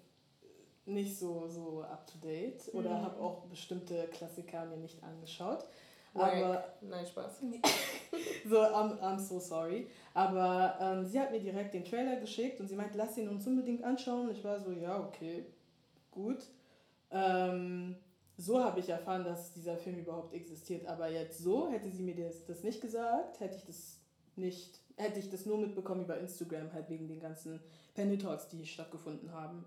nicht so, so up to date oder Mhm. habe auch bestimmte Klassiker mir nicht angeschaut. Aber Nein, Spaß. so, I'm, I'm so sorry. Aber ähm, sie hat mir direkt den Trailer geschickt und sie meint, lass ihn uns unbedingt anschauen. Ich war so, ja, okay, gut. Ähm, so habe ich erfahren, dass dieser Film überhaupt existiert. Aber jetzt so, hätte sie mir das, das nicht gesagt, hätte ich das nicht, hätte ich das nur mitbekommen über Instagram, halt wegen den ganzen Penny Talks, die stattgefunden haben.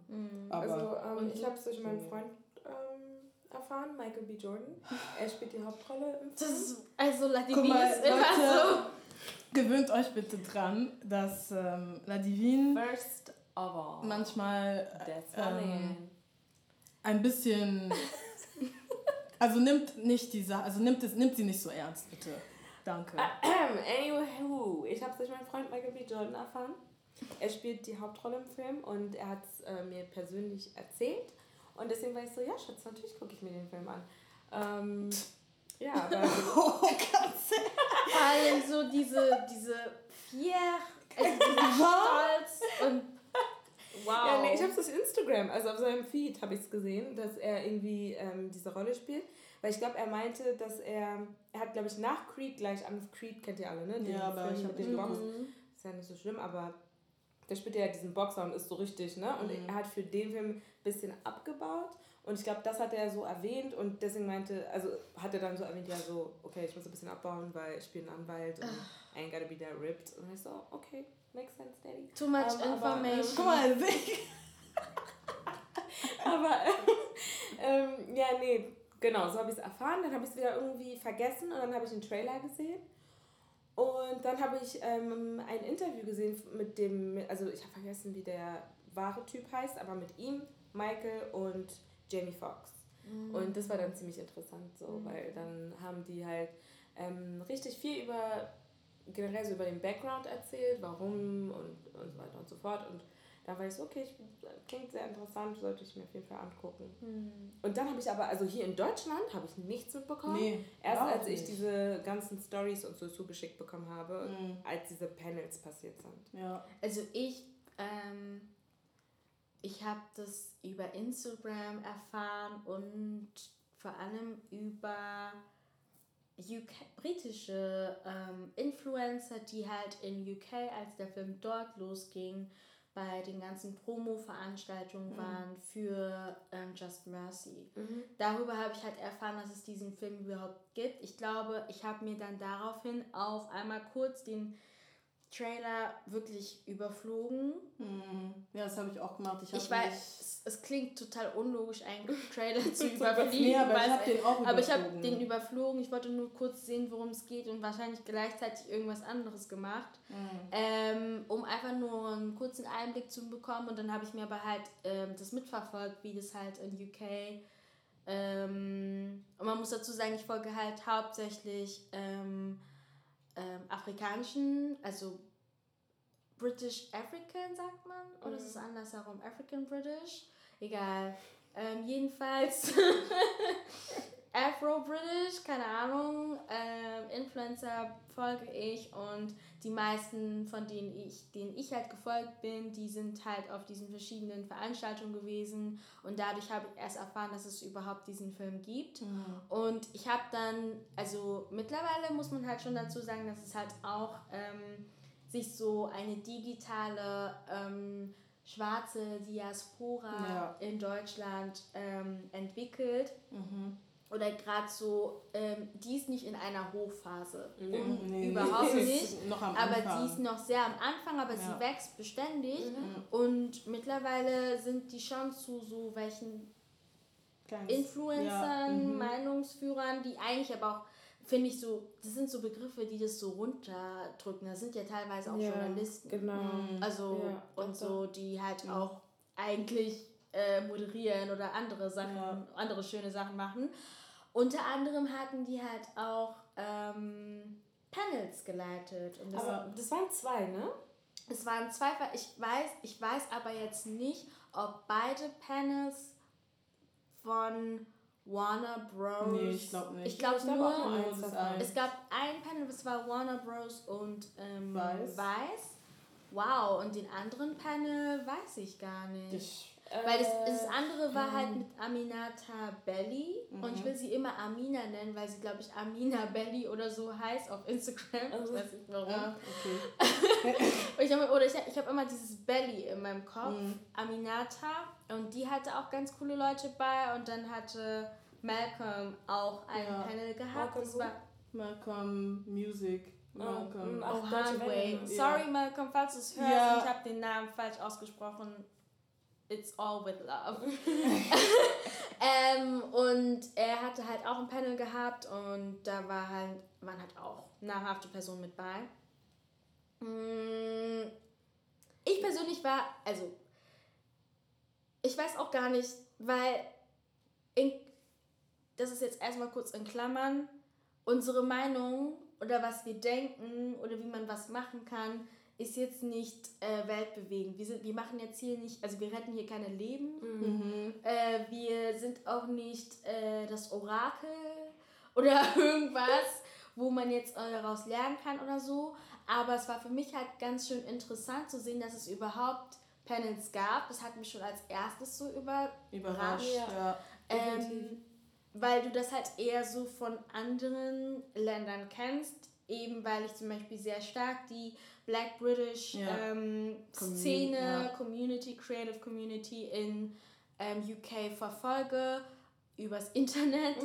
Aber also, ähm, ich habe es durch meinen so- Freund ähm, erfahren, Michael B. Jordan. Er spielt die Hauptrolle im Das Film. ist, also mal, ist immer Leute. gewöhnt euch bitte dran, dass ähm, La Divine First of all. manchmal ähm, ein bisschen. Also nimmt nicht die Sache, also nimmt, es, nimmt sie nicht so ernst, bitte. Danke. Anywho, ich habe es durch meinen Freund Michael B. Jordan erfahren. Er spielt die Hauptrolle im Film und er hat es äh, mir persönlich erzählt. Und deswegen war ich so, ja, Schatz, natürlich gucke ich mir den Film an. Ähm, ja, aber Oh, Katze! Vor allem so diese, diese vier, also dieser Stolz und wow. Ja, nee, ich habe es durch Instagram, also auf seinem Feed habe ich es gesehen, dass er irgendwie ähm, diese Rolle spielt. Weil ich glaube, er meinte, dass er, er hat, glaube ich, nach Creed gleich an, Creed kennt ihr alle, ne? Den Ja, aber ich hab mit den Box. Ist ja nicht so schlimm, aber der spielt ja diesen Boxer und ist so richtig, ne? Und Mhm. er hat für den Film ein bisschen abgebaut. Und ich glaube, das hat er so erwähnt und deswegen meinte, also hat er dann so erwähnt, ja so, okay, ich muss ein bisschen abbauen, weil ich bin ein Anwalt und I ain't gotta be that ripped. Und ich so, okay, makes sense, Daddy. Too much Ähm, aber, ähm, information. Guck mal, Aber ähm, ja, nee, genau, so habe ich es erfahren. Dann habe ich es wieder irgendwie vergessen und dann habe ich einen Trailer gesehen. Und dann habe ich ähm, ein Interview gesehen mit dem, also ich habe vergessen, wie der wahre Typ heißt, aber mit ihm, Michael und Jamie Foxx. Und das war dann ziemlich interessant so, weil dann haben die halt ähm, richtig viel über, generell so über den Background erzählt, warum und, und so weiter und so fort. Und da war ich so, okay, ich, klingt sehr interessant, sollte ich mir auf jeden Fall angucken. Hm. Und dann habe ich aber, also hier in Deutschland habe ich nichts mitbekommen. Nee, Erst als ich nicht. diese ganzen Stories und so zugeschickt bekommen habe, Mhm. als diese Panels passiert sind. Ja. Also ich, ähm, ich habe das über Instagram erfahren und vor allem über UK, britische ähm, Influencer, die halt in UK, als der Film dort losging, bei den ganzen Promo-Veranstaltungen waren für ähm, Just Mercy. Darüber habe ich halt erfahren, dass es diesen Film überhaupt gibt. Ich glaube, ich habe mir dann daraufhin auch einmal kurz den Trailer wirklich überflogen. Mhm. Ja, das habe ich auch gemacht. Ich, Ich weiß, es, es klingt total unlogisch, einen Trailer zu überfliegen. aber ich habe den auch aber ich habe überflogen. den überflogen. Ich wollte nur kurz sehen, worum es geht und wahrscheinlich gleichzeitig irgendwas anderes gemacht, Mhm. ähm, um einfach nur einen kurzen Einblick zu bekommen. Und dann habe ich mir aber halt ähm, das mitverfolgt, wie das halt in UK. Ähm, und man muss dazu sagen, ich folge halt hauptsächlich ähm, ähm, afrikanischen, also British African sagt man, oder ist es andersherum? African British? Egal. Ähm, jedenfalls Afro-British, keine Ahnung, ähm, Influencer folge ich und die meisten von denen ich, denen ich halt gefolgt bin, die sind halt auf diesen verschiedenen Veranstaltungen gewesen und dadurch habe ich erst erfahren, dass es überhaupt diesen Film gibt. Und ich habe dann, also mittlerweile muss man halt schon dazu sagen, dass es halt auch ähm, sich so eine digitale ähm, schwarze Diaspora Ja. in Deutschland ähm, entwickelt. Mhm. Oder gerade so, ähm, die ist nicht in einer Hochphase. Mhm. Nee, überhaupt nee. nicht. noch am aber Anfang. die ist noch sehr am Anfang, aber ja. sie wächst beständig. Mhm. Und mittlerweile sind die schon zu so welchen Ganz, Influencern, ja. mhm. Meinungsführern, die eigentlich aber auch, finde ich so, das sind so Begriffe, die das so runterdrücken. Das sind ja teilweise auch ja, Journalisten. Genau. Mhm. Also und so, die halt auch eigentlich äh, moderieren oder andere Sachen, andere schöne Sachen machen. Unter anderem hatten die halt auch ähm, Panels geleitet. Das aber das waren zwei, ne? Es waren zwei, ich weiß, ich weiß aber jetzt nicht, ob beide Panels von Warner Bros. Nee, ich glaube nicht. Ich glaube nur, glaub es gab ein Panel, das war Warner Bros. und ähm, Weiß. Weiß. Wow, und den anderen Panel weiß ich gar nicht. Ich weil das, das äh, andere war halt mit Aminata Belly mhm. und ich will sie immer Amina nennen, weil sie, glaube ich, Amina Belly oder so heißt auf Instagram. Ich weiß nicht warum. Ja, okay. ich hab, oder ich, ich habe immer dieses Belly in meinem Kopf, mhm. Aminata. Und die hatte auch ganz coole Leute bei und dann hatte Malcolm auch ein ja. Panel gehabt. Malcolm, das war Malcolm Music. Oh, Malcolm. Oh, oh. Sorry, Malcolm, falls du es hörst. Ja. Ich habe den Namen falsch ausgesprochen. It's all with love. ähm, und er hatte halt auch ein Panel gehabt und da war halt, waren halt auch namhafte Personen mit bei. Mm, ich persönlich war, also, ich weiß auch gar nicht, weil, in, das ist jetzt erstmal kurz in Klammern, unsere Meinung oder was wir denken oder wie man was machen kann, ist jetzt nicht äh, weltbewegend. Wir, sind, wir machen jetzt hier nicht, also wir retten hier keine Leben. Mhm. Äh, wir sind auch nicht äh, das Orakel oder irgendwas, wo man jetzt äh, daraus lernen kann oder so. Aber es war für mich halt ganz schön interessant zu sehen, dass es überhaupt Panels gab. Das hat mich schon als erstes so über überrascht. Ja, ähm, weil du das halt eher so von anderen Ländern kennst. Eben weil ich zum Beispiel sehr stark die Black British ja. ähm, Szene, ja. Community, Creative Community in ähm, UK verfolge übers Internet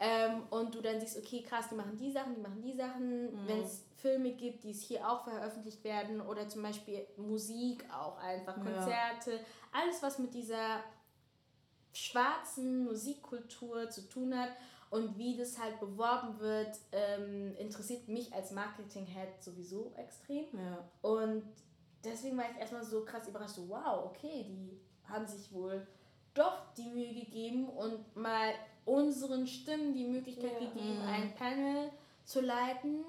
ähm, und du dann siehst, okay, krass, die machen die Sachen, die machen die Sachen. Mhm. Wenn es Filme gibt, die es hier auch veröffentlicht werden oder zum Beispiel Musik auch einfach, Konzerte, ja. alles, was mit dieser schwarzen Musikkultur zu tun hat und wie das halt beworben wird, ähm, interessiert mich als Marketing-Head sowieso extrem. Ja. Und deswegen war ich erstmal so krass überrascht, so wow, okay, die haben sich wohl doch die Mühe gegeben und mal unseren Stimmen die Möglichkeit ja. gegeben, mhm. ein Panel zu leiten.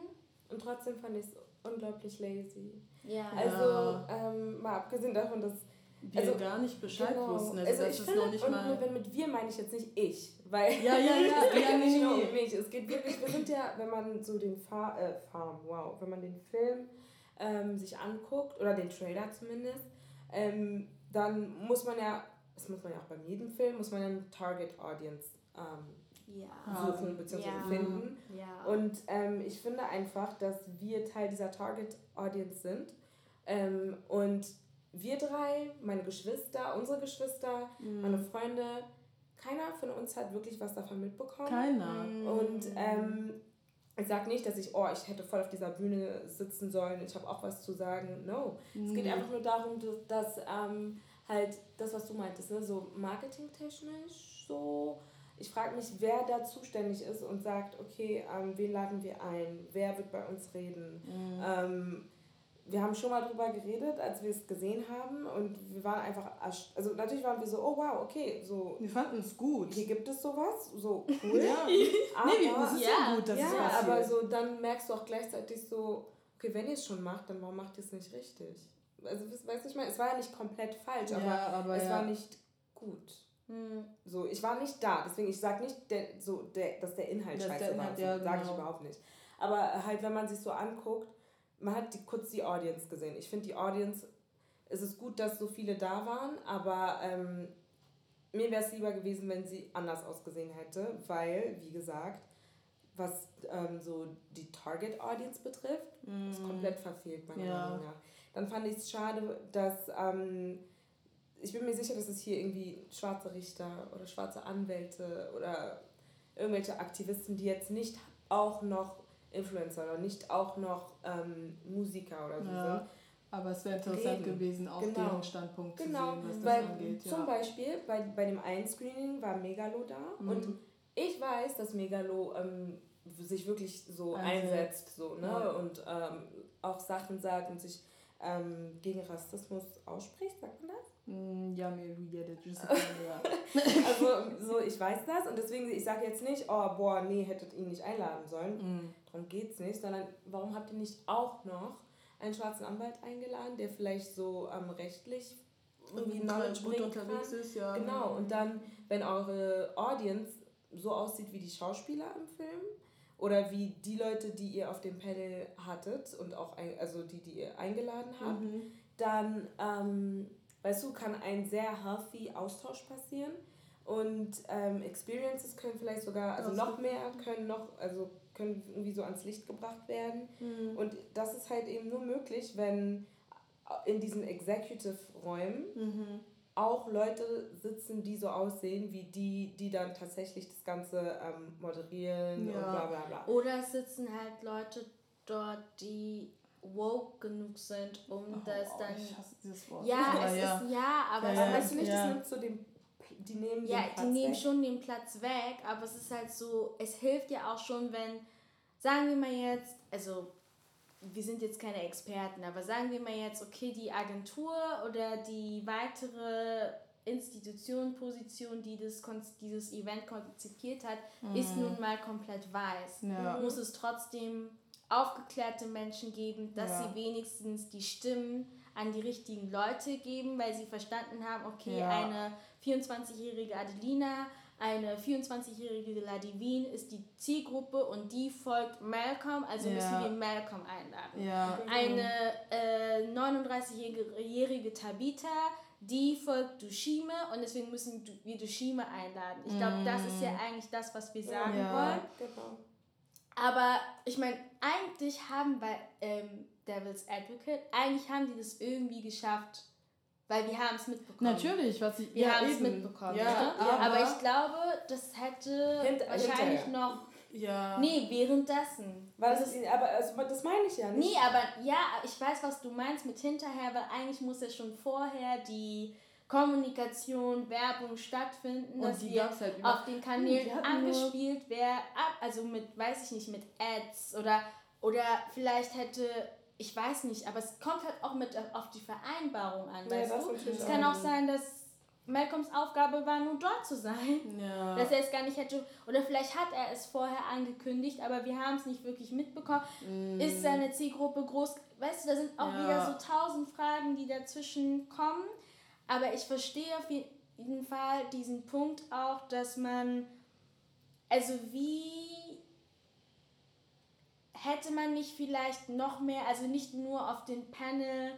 Und trotzdem fand ich es unglaublich lazy. Ja. Also ähm, mal abgesehen davon, dass wir also, gar nicht Bescheid genau. wussten. Also, also ich finde, noch nicht und mal wenn mit wir meine ich jetzt nicht ich, weil ja, ja, ja, es geht ja, ja nicht nur um mich. Es geht wirklich, wir sind ja, wenn man so den Far äh, Farm, wow, wenn man den Film ähm, sich anguckt oder den Trailer zumindest, ähm, dann muss man ja, das muss man ja auch beim jedem Film, muss man eine Target Audience ähm, ja. suchen bzw. Ja. finden. Ja. Und ähm, ich finde einfach, dass wir Teil dieser Target Audience sind ähm, und wir drei, meine Geschwister, unsere Geschwister, mhm. meine Freunde, keiner von uns hat wirklich was davon mitbekommen. Keiner. Und ähm, ich sage nicht, dass ich, oh, ich hätte voll auf dieser Bühne sitzen sollen, ich habe auch was zu sagen. No. Mhm. Es geht einfach nur darum, dass, ähm, halt das, was du meintest, ne, so marketingtechnisch so. Ich frage mich, wer da zuständig ist und sagt, okay, ähm, wen laden wir ein? Wer wird bei uns reden? Mhm. Ähm, wir haben schon mal drüber geredet, als wir es gesehen haben und wir waren einfach, also natürlich waren wir so, oh wow, okay, so. Wir fanden es gut. Hier gibt es sowas, so cool. ja. aber, nee, das ist ja, gut, dass ja, es passiert. aber so dann merkst du auch gleichzeitig so, okay, wenn ihr es schon macht, dann warum macht ihr es nicht richtig? Also, weißt du, ich meine, es war ja nicht komplett falsch, aber, ja, aber es ja. war nicht gut. Hm. So, ich war nicht da, deswegen ich sage nicht, der, so, der, dass der Inhalt das scheiße war, so, ja, sage ich genau. überhaupt nicht. Aber halt, wenn man sich so anguckt, man hat die, kurz die Audience gesehen. Ich finde die Audience, es ist gut, dass so viele da waren, aber ähm, mir wäre es lieber gewesen, wenn sie anders ausgesehen hätte, weil, wie gesagt, was ähm, so die Target Audience betrifft, mm. ist komplett verfehlt, meiner ja. Meinung nach. Dann fand ich es schade, dass ähm, ich bin mir sicher, dass es hier irgendwie schwarze Richter oder schwarze Anwälte oder irgendwelche Aktivisten, die jetzt nicht auch noch Influencer oder nicht auch noch ähm, Musiker oder so ja. sind. Aber es wäre interessant reden. gewesen, auch genau. deren Standpunkt genau. zu sehen, was Weil das angeht. Ja. Zum Beispiel bei, bei dem einen Screening war Megalo da mhm. und ich weiß, dass Megalo ähm, sich wirklich so einsetzt, einsetzt so, ne? Ja. und ähm, auch Sachen sagt und sich ähm, gegen Rassismus ausspricht, sagt man das? Mm, ja, mir we get it. Also so, ich weiß das und deswegen, ich sage jetzt nicht, oh boah, nee, hättet ihn nicht einladen sollen. Mm. Darum geht's nicht, sondern warum habt ihr nicht auch noch einen schwarzen Anwalt eingeladen, der vielleicht so ähm, rechtlich irgendwie Knowledge bringen unterwegs kann. ist, ja. Genau, und dann, wenn eure Audience so aussieht wie die Schauspieler im Film oder wie die Leute, die ihr auf dem Panel hattet und auch ein, also die, die ihr eingeladen habt, mhm. dann, ähm, weißt du, kann ein sehr healthy Austausch passieren und ähm, Experiences können vielleicht sogar, also noch mehr können noch, also können irgendwie so ans Licht gebracht werden. Mhm. Und das ist halt eben nur möglich, wenn in diesen Executive-Räumen mhm. auch Leute sitzen, die so aussehen wie die, die dann tatsächlich das Ganze ähm, moderieren ja. und bla bla bla. Oder sitzen halt Leute dort, die woke genug sind, um oh, das dann. Ich hasse dieses Wort. Ja, ja, es ja. ist ja, aber ja, weißt du nicht, das nimmt so den die nehmen ja, den Platz die nehmen weg. schon den Platz weg, aber es ist halt so, es hilft ja auch schon, wenn, sagen wir mal jetzt, also wir sind jetzt keine Experten, aber sagen wir mal jetzt, okay, die Agentur oder die weitere Institution, Position, die das, dieses Event konzipiert hat, mhm. ist nun mal komplett weiß. Ja. Muss es trotzdem aufgeklärte Menschen geben, dass ja. sie wenigstens die Stimmen an die richtigen Leute geben, weil sie verstanden haben, okay, ja. eine 24-jährige Adelina, eine 24-jährige Ladivine ist die Zielgruppe und die folgt Malcolm, also ja. müssen wir Malcolm einladen. Ja. Eine äh, 39-jährige Tabitha, die folgt Dushime und deswegen müssen wir Dushime einladen. Ich glaube, das ist ja mm. eigentlich das, was wir sagen ja. wollen. Genau. Aber ich meine, eigentlich haben bei ähm, Devil's Advocate, eigentlich haben die das irgendwie geschafft, weil wir haben es mitbekommen. Natürlich, was ich. Wir ja, haben es mitbekommen. Ja, ne? aber, aber, ich glaube, das hätte Hint, wahrscheinlich hinterher. noch. Ja. Nee, währenddessen. Weil das ist, aber also, das meine ich ja nicht. Nee, aber ja, ich weiß, was du meinst mit hinterher, weil eigentlich muss ja schon vorher die Kommunikation, Werbung stattfinden, Und dass wir halt auf den Kanälen angespielt werden, also mit, weiß ich nicht, mit Ads oder, oder vielleicht hätte ich weiß nicht, aber es kommt halt auch mit auf die Vereinbarung an, ja, weißt du? Es kann auch sein, dass Malcolms Aufgabe war, nur dort zu sein. Ja. Dass er es gar nicht hätte. Oder vielleicht hat er es vorher angekündigt, aber wir haben es nicht wirklich mitbekommen. Mm. Ist seine Zielgruppe groß? Weißt du, da sind auch ja. wieder so tausend Fragen, die dazwischen kommen. Aber ich verstehe auf jeden Fall diesen Punkt auch, dass man. Also, wie hätte man nicht vielleicht noch mehr, also nicht nur auf den Panel,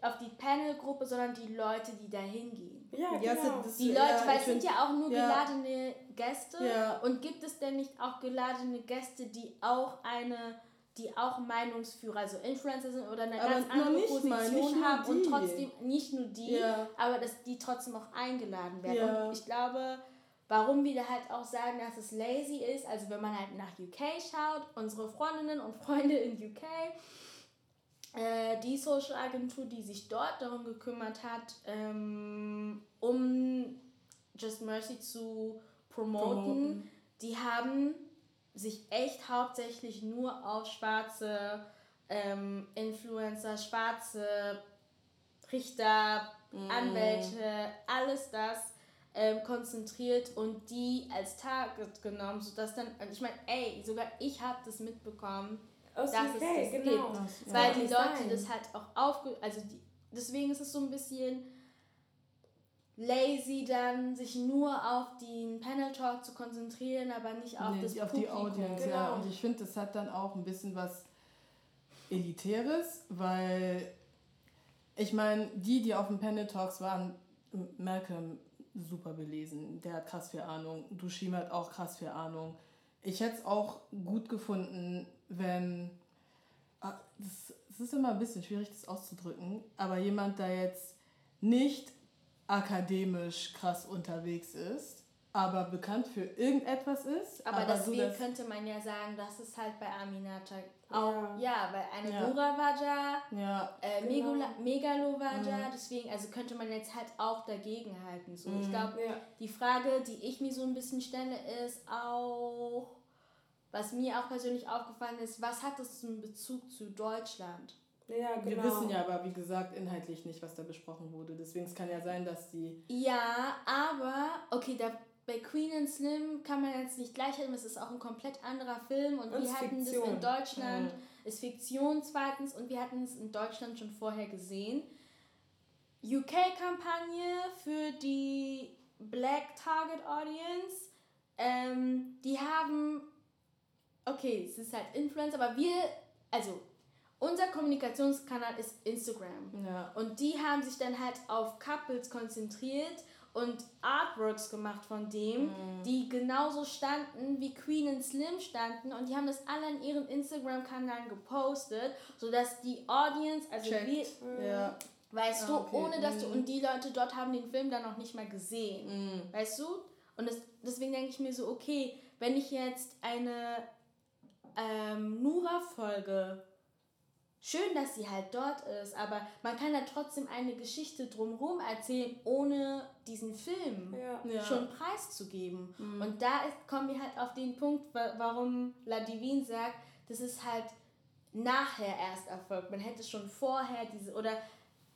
auf die Panelgruppe, sondern die Leute, die da hingehen. Ja, genau. Das, die Leute, ja, weil es sind ja auch nur ja. geladene Gäste. Ja. Und gibt es denn nicht auch geladene Gäste, die auch eine die auch Meinungsführer, also Influencer sind oder eine aber ganz andere Position haben und trotzdem nicht nur die, ja. aber dass die trotzdem auch eingeladen werden. Ja. Und ich glaube, Warum wir halt auch sagen, dass es lazy ist, also wenn man halt nach UK schaut, unsere Freundinnen und Freunde in UK, äh, die Social Agentur, die sich dort darum gekümmert hat, ähm, um Just Mercy zu promoten, promoten, die haben sich echt hauptsächlich nur auf schwarze ähm, Influencer, schwarze Richter, mm. Anwälte, alles das ähm, konzentriert und die als Target genommen, sodass dann, ich meine, ey, sogar ich habe das mitbekommen, Aus dass UK, es das genau. gibt. Weil die Leute sein. das halt auch aufge... Also die, deswegen ist es so ein bisschen lazy dann, sich nur auf den Panel Talk zu konzentrieren, aber nicht auf nee, das auf Publikum. die Audience, genau. ja. Und ich finde, das hat dann auch ein bisschen was Elitäres, weil ich meine, die, die auf den Panel Talks waren, Malcolm super belesen. Der hat krass viel Ahnung. Dushima hat auch krass viel Ahnung. Ich hätte es auch gut gefunden, wenn. Ah, das, das ist immer ein bisschen schwierig, das auszudrücken, aber jemand, der jetzt nicht akademisch krass unterwegs ist, aber bekannt für irgendetwas ist. Aber, aber deswegen so, könnte man ja sagen, dass es halt bei Aminata auch, ja, ja weil eine ja. Nura war da, ja, äh, genau. Megalo da, mhm. deswegen, also könnte man jetzt halt auch dagegen halten. So. Mhm. Ich glaube, ja. die Frage, die ich mir so ein bisschen stelle, ist auch, was mir auch persönlich aufgefallen ist, was hat das einen Bezug zu Deutschland? Ja, genau. Wir wissen ja aber, wie gesagt, inhaltlich nicht, was da besprochen wurde. Deswegen es kann ja sein, dass die. Ja, aber, okay, da bei Queen and Slim kann man jetzt nicht gleichhalten, es ist auch ein komplett anderer Film und, und wir hatten Fiktion. das in Deutschland, mhm. ist Fiktion zweitens und wir hatten es in Deutschland schon vorher gesehen. UK-Kampagne für die Black Target Audience, ähm, die haben, okay, es ist halt Influencer, aber wir, also unser Kommunikationskanal ist Instagram. Ja. Und die haben sich dann halt auf Couples konzentriert und Artworks gemacht von dem, mm. die genauso standen wie Queen and Slim standen und die haben das alle in ihren Instagram-Kanälen gepostet, sodass die Audience, also Checkt. wir, ja. weißt ah, du, okay. ohne dass du, und die Leute dort haben den Film dann noch nicht mal gesehen, mm. weißt du? Und das, deswegen denke ich mir so, okay, wenn ich jetzt eine ähm, Nura-Folge schön, dass sie halt dort ist, aber man kann ja trotzdem eine Geschichte drumherum erzählen, ohne diesen Film ja. schon preiszugeben. Mhm. Und da ist, kommen wir halt auf den Punkt, warum La Divine sagt, das ist halt nachher erst erfolgt. Man hätte schon vorher diese, oder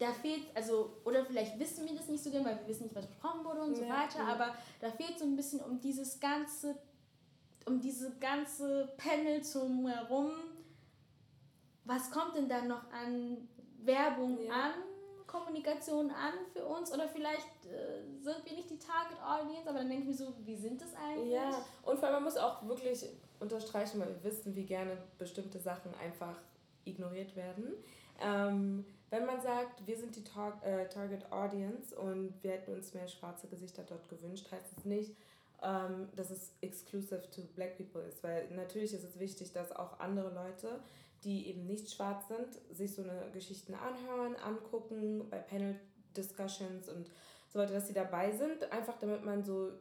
da fehlt, also, oder vielleicht wissen wir das nicht so genau, weil wir wissen nicht, was besprochen wurde und so ja, weiter, ja. aber da fehlt so ein bisschen um dieses ganze, um diese ganze Panel zum herum, was kommt denn dann noch an Werbung ja. an, Kommunikation an für uns? Oder vielleicht äh, sind wir nicht die Target Audience, aber dann denke ich mir so, wie sind das eigentlich? Ja, und vor allem man muss auch wirklich unterstreichen, weil wir wissen, wie gerne bestimmte Sachen einfach ignoriert werden. Ähm, wenn man sagt, wir sind die Tar äh, Target Audience und wir hätten uns mehr schwarze Gesichter dort gewünscht, heißt es nicht, ähm, dass es exclusive to black people ist, weil natürlich ist es wichtig, dass auch andere Leute die eben nicht schwarz sind, sich so eine Geschichten anhören, angucken, bei Panel-Discussions und so weiter, dass sie dabei sind, einfach damit man so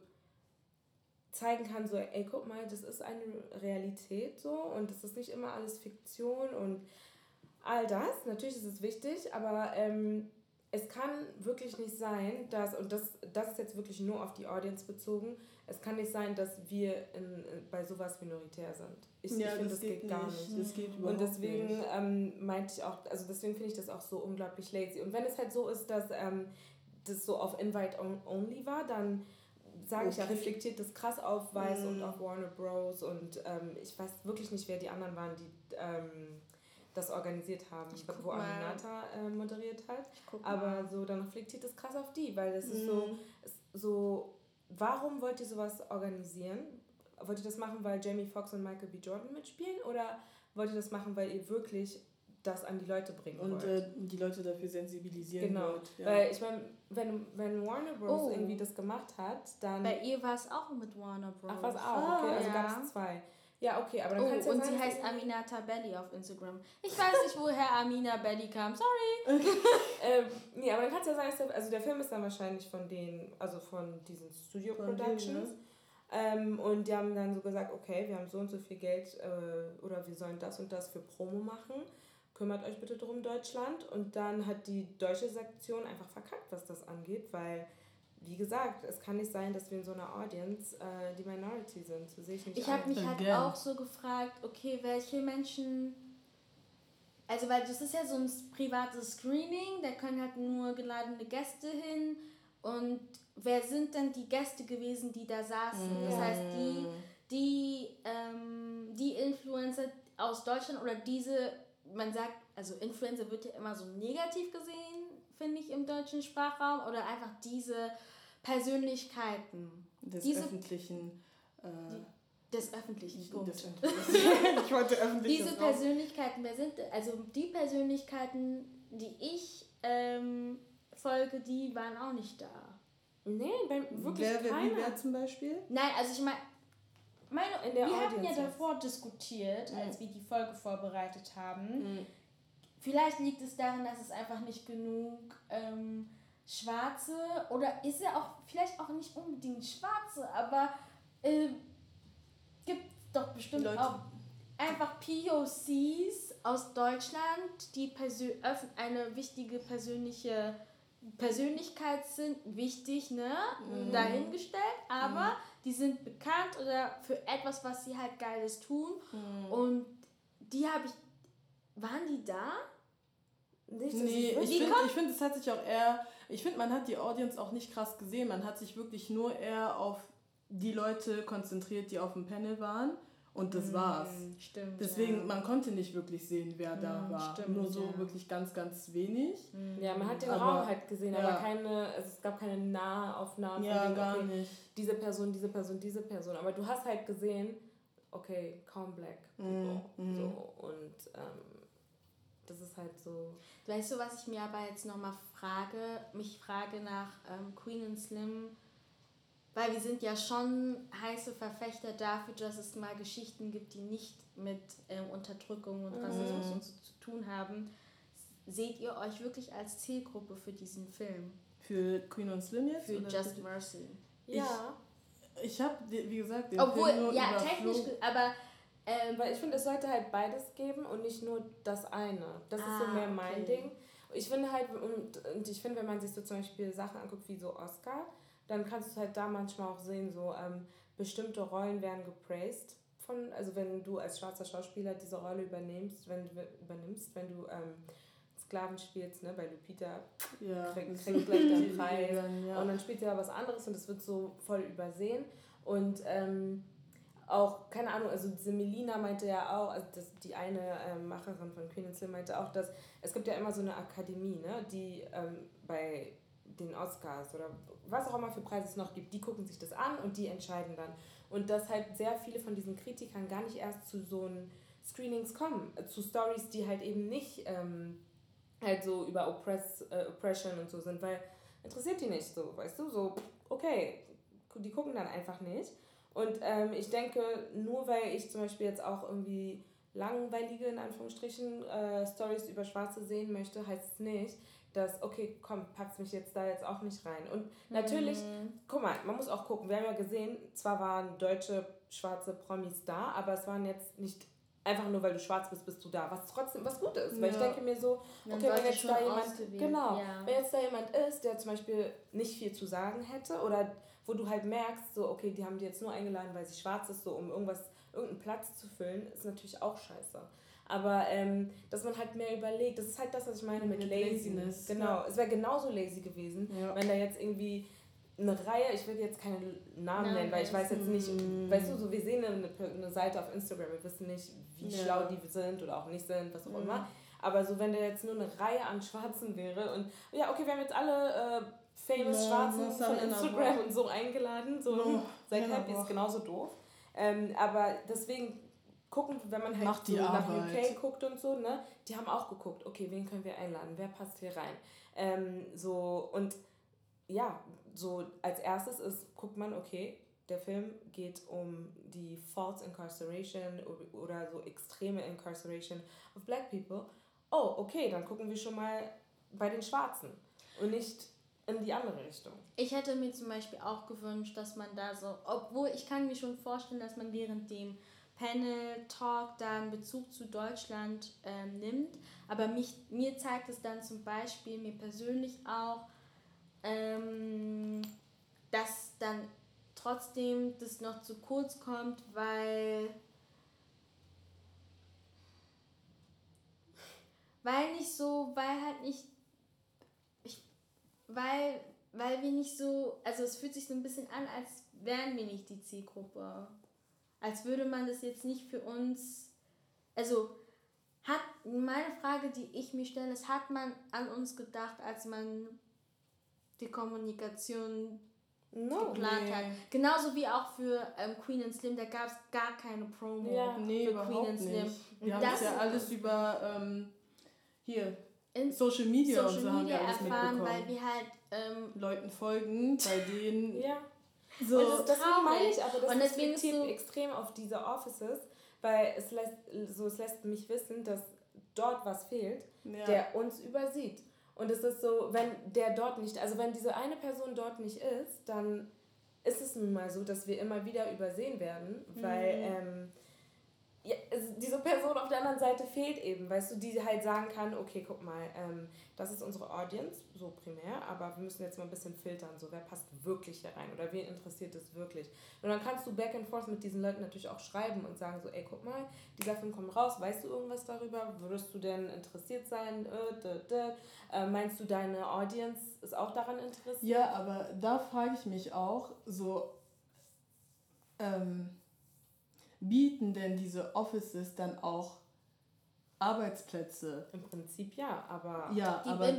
zeigen kann, so, ey, guck mal, das ist eine Realität so und es ist nicht immer alles Fiktion und all das. Natürlich ist es wichtig, aber ähm, es kann wirklich nicht sein, dass, und das, das ist jetzt wirklich nur auf die Audience bezogen, es kann nicht sein, dass wir in, bei sowas minoritär sind. Ich, ja, ich finde, das, das, geht, gar nicht. Das geht Und deswegen ähm, meinte ich auch, also deswegen finde ich das auch so unglaublich lazy. Und wenn es halt so ist, dass ähm, das so auf Invite only war, dann sage okay. ich ja, reflektiert das krass auf Weiß mm. und auf Warner Bros. Und ähm, ich weiß wirklich nicht, wer die anderen waren, die ähm, das organisiert haben, ich wo Aminata äh, moderiert hat. Aber mal. so, dann reflektiert das krass auf die, weil das mm. ist so, mhm. ist so, warum wollt ihr sowas organisieren? Wollt ihr das machen, weil Jamie Foxx und Michael B. Jordan mitspielen? Oder wollt ihr das machen, weil ihr wirklich das an die Leute bringen und, wollt? Und äh, die Leute dafür sensibilisieren Genau, wollt, ja. weil ich meine, wenn, wenn Warner Bros. Oh. irgendwie das gemacht hat, dann... Bei ihr war es auch mit Warner Bros. Ach, was auch? Okay, also ja. gab es zwei. Ja, okay, aber dann oh, kannst du ja und sie heißt Aminata Belly auf Instagram. Ich weiß nicht, woher Amina Belly kam, sorry. ähm, nee, aber dann kann es ja sein, also der Film ist dann wahrscheinlich von den, also von diesen Studio von Productions. Denen, ne? ähm, und die haben dann so gesagt, okay, wir haben so und so viel Geld äh, oder wir sollen das und das für Promo machen. Kümmert euch bitte drum, Deutschland. Und dann hat die deutsche Sektion einfach verkackt, was das angeht, weil wie gesagt, es kann nicht sein, dass wir in so einer Audience äh, die Minority sind. So sehe ich nicht Ich habe mich halt Again. auch so gefragt, okay, welche Menschen. Also, weil das ist ja so ein privates Screening, da können halt nur geladene Gäste hin. Und wer sind denn die Gäste gewesen, die da saßen? Mm. Das heißt, die, die, ähm, die Influencer aus Deutschland oder diese, man sagt, also Influencer wird ja immer so negativ gesehen, finde ich, im deutschen Sprachraum. Oder einfach diese Persönlichkeiten. Des diese, öffentlichen. Äh, die, des öffentlichen Punkt. Des ich wollte öffentlich. Diese Persönlichkeiten, wer sind also die Persönlichkeiten, die ich ähm, folge, die waren auch nicht da. Nee, bei, wirklich wer, wer, keiner. Wer zum Beispiel? Nein, also ich meine, meine, wir Audience hatten ja davor diskutiert, als mhm. wir die Folge vorbereitet haben. Mhm. Vielleicht liegt es daran, dass es einfach nicht genug ähm, Schwarze oder ist er auch vielleicht auch nicht unbedingt Schwarze, aber äh, gibt doch bestimmt Leute. auch einfach POCs aus Deutschland, die eine wichtige persönliche Persönlichkeit sind, wichtig, ne? Mhm. Dahingestellt, aber mhm. die sind bekannt oder für etwas, was sie halt Geiles tun. Mhm. Und die habe ich. Waren die da? Nicht, nee, ich finde, find, es hat sich auch eher. Ich finde, man hat die Audience auch nicht krass gesehen. Man hat sich wirklich nur eher auf die Leute konzentriert, die auf dem Panel waren. Und das mm, war's. Stimmt. Deswegen, ja. man konnte nicht wirklich sehen, wer mm, da war. Stimmt, Nur so ja. wirklich ganz, ganz wenig. Mm. Ja, man hat den aber, Raum halt gesehen, ja. aber keine, also es gab keine Nahaufnahmen ja, von gar okay, nicht. diese Person, diese Person, diese Person. Aber du hast halt gesehen, okay, kaum Black people. Mm, so, und ähm, das ist halt so. Weißt du, was ich mir aber jetzt nochmal frage? Mich frage nach ähm, Queen and Slim weil wir sind ja schon heiße Verfechter dafür, dass es mal Geschichten gibt, die nicht mit ähm, Unterdrückung und Rassismus mhm. und so zu tun haben. Seht ihr euch wirklich als Zielgruppe für diesen Film? Für Queen und Slim jetzt? Für Just für Mercy. Ja. Ich, ich habe, wie gesagt, den Obwohl, Film nur ja, technisch, aber ähm, weil ich finde, es sollte halt beides geben und nicht nur das eine. Das ah, ist so ah, mehr mein okay. Ding. Ich finde halt, und, und ich finde, wenn man sich so zum Beispiel Sachen anguckt wie so Oscar, dann kannst du halt da manchmal auch sehen, so ähm, bestimmte Rollen werden gepraised von, also wenn du als schwarzer Schauspieler diese Rolle übernimmst, wenn du übernimmst, wenn du ähm, Sklaven spielst, ne, bei Lupita ja, kriegt krieg gleich den Preis ja. und dann spielt er was anderes und es wird so voll übersehen und ähm, auch, keine Ahnung, also diese Melina meinte ja auch, also das, die eine ähm, Macherin von Queen and Slim meinte auch, dass es gibt ja immer so eine Akademie, ne, die ähm, bei den Oscars oder was auch immer für Preise es noch gibt, die gucken sich das an und die entscheiden dann. Und dass halt sehr viele von diesen Kritikern gar nicht erst zu so einen Screenings kommen, äh, zu Stories, die halt eben nicht ähm, halt so über Oppress, äh, Oppression und so sind, weil interessiert die nicht so, weißt du, so, okay, die gucken dann einfach nicht. Und ähm, ich denke, nur weil ich zum Beispiel jetzt auch irgendwie langweilige, in Anführungsstrichen, äh, Stories über Schwarze sehen möchte, heißt es nicht, dass, okay, komm, packst mich jetzt da jetzt auch nicht rein. Und natürlich, mhm. guck mal, man muss auch gucken, wir haben ja gesehen, zwar waren deutsche, schwarze Promis da, aber es waren jetzt nicht einfach nur, weil du schwarz bist, bist du da, was trotzdem was gut ist. Ja. Weil ich denke mir so, okay, wenn jetzt da jemand, genau, ja. wenn jetzt da jemand ist, der zum Beispiel nicht viel zu sagen hätte oder wo du halt merkst, so, okay, die haben die jetzt nur eingeladen, weil sie schwarz ist, so um irgendwas, irgendeinen Platz zu füllen, ist natürlich auch scheiße. Aber ähm, dass man halt mehr überlegt, das ist halt das, was ich meine mit, mit Laziness. Genau, ja. es wäre genauso lazy gewesen, ja. wenn da jetzt irgendwie eine Reihe, ich will jetzt keine Namen Nein, nennen, weil ich weiß jetzt nicht, mm. weißt du, so wir sehen eine, eine Seite auf Instagram, wir wissen nicht, wie ja. schlau die sind oder auch nicht sind, was auch mm. immer. Aber so, wenn da jetzt nur eine Reihe an Schwarzen wäre und ja, okay, wir haben jetzt alle äh, famous Schwarzen von Instagram und so eingeladen, so oh, seid happy, ist genauso doof. Ähm, aber deswegen gucken, wenn man halt so nach UK guckt und so, ne, die haben auch geguckt, okay, wen können wir einladen, wer passt hier rein. Ähm, so, und ja, so als erstes ist, guckt man, okay, der Film geht um die false incarceration oder so extreme incarceration of black people. Oh, okay, dann gucken wir schon mal bei den Schwarzen und nicht in die andere Richtung. Ich hätte mir zum Beispiel auch gewünscht, dass man da so, obwohl ich kann mir schon vorstellen, dass man während dem Panel Talk dann Bezug zu Deutschland ähm, nimmt. Aber mich, mir zeigt es dann zum Beispiel, mir persönlich auch, ähm, dass dann trotzdem das noch zu kurz kommt, weil weil nicht so, weil halt nicht ich, weil weil wir nicht so, also es fühlt sich so ein bisschen an, als wären wir nicht die Zielgruppe als würde man das jetzt nicht für uns, also hat meine Frage, die ich mir stelle, ist, hat man an uns gedacht, als man die Kommunikation no, geplant nee. hat? Genauso wie auch für ähm, Queen and Slim, da gab es gar keine Promo ja, nee, für Queen and Slim. Nicht. Wir haben das ja alles über ähm, hier in Social Media Social und so Media haben wir alles erfahren, mitbekommen. weil wir halt ähm, Leuten folgen, bei denen ja. So und das, deswegen meine ich aber, das und deswegen ist so extrem auf diese Offices, weil es lässt, so, es lässt mich wissen, dass dort was fehlt, ja. der uns übersieht. Und es ist so, wenn der dort nicht, also wenn diese eine Person dort nicht ist, dann ist es nun mal so, dass wir immer wieder übersehen werden, weil mhm. ähm, ja, diese Person auf der anderen Seite fehlt eben, weißt du, die halt sagen kann, okay, guck mal, ähm, das ist unsere Audience, so primär, aber wir müssen jetzt mal ein bisschen filtern, so wer passt wirklich hier rein oder wen interessiert es wirklich. Und dann kannst du back and forth mit diesen Leuten natürlich auch schreiben und sagen so, ey, guck mal, dieser Film kommt raus, weißt du irgendwas darüber? Würdest du denn interessiert sein? Äh, dä, dä. Äh, meinst du, deine Audience ist auch daran interessiert? Ja, aber da frage ich mich auch, so, ähm, bieten denn diese Offices dann auch Arbeitsplätze? Im Prinzip ja, aber. Ja, aber bin?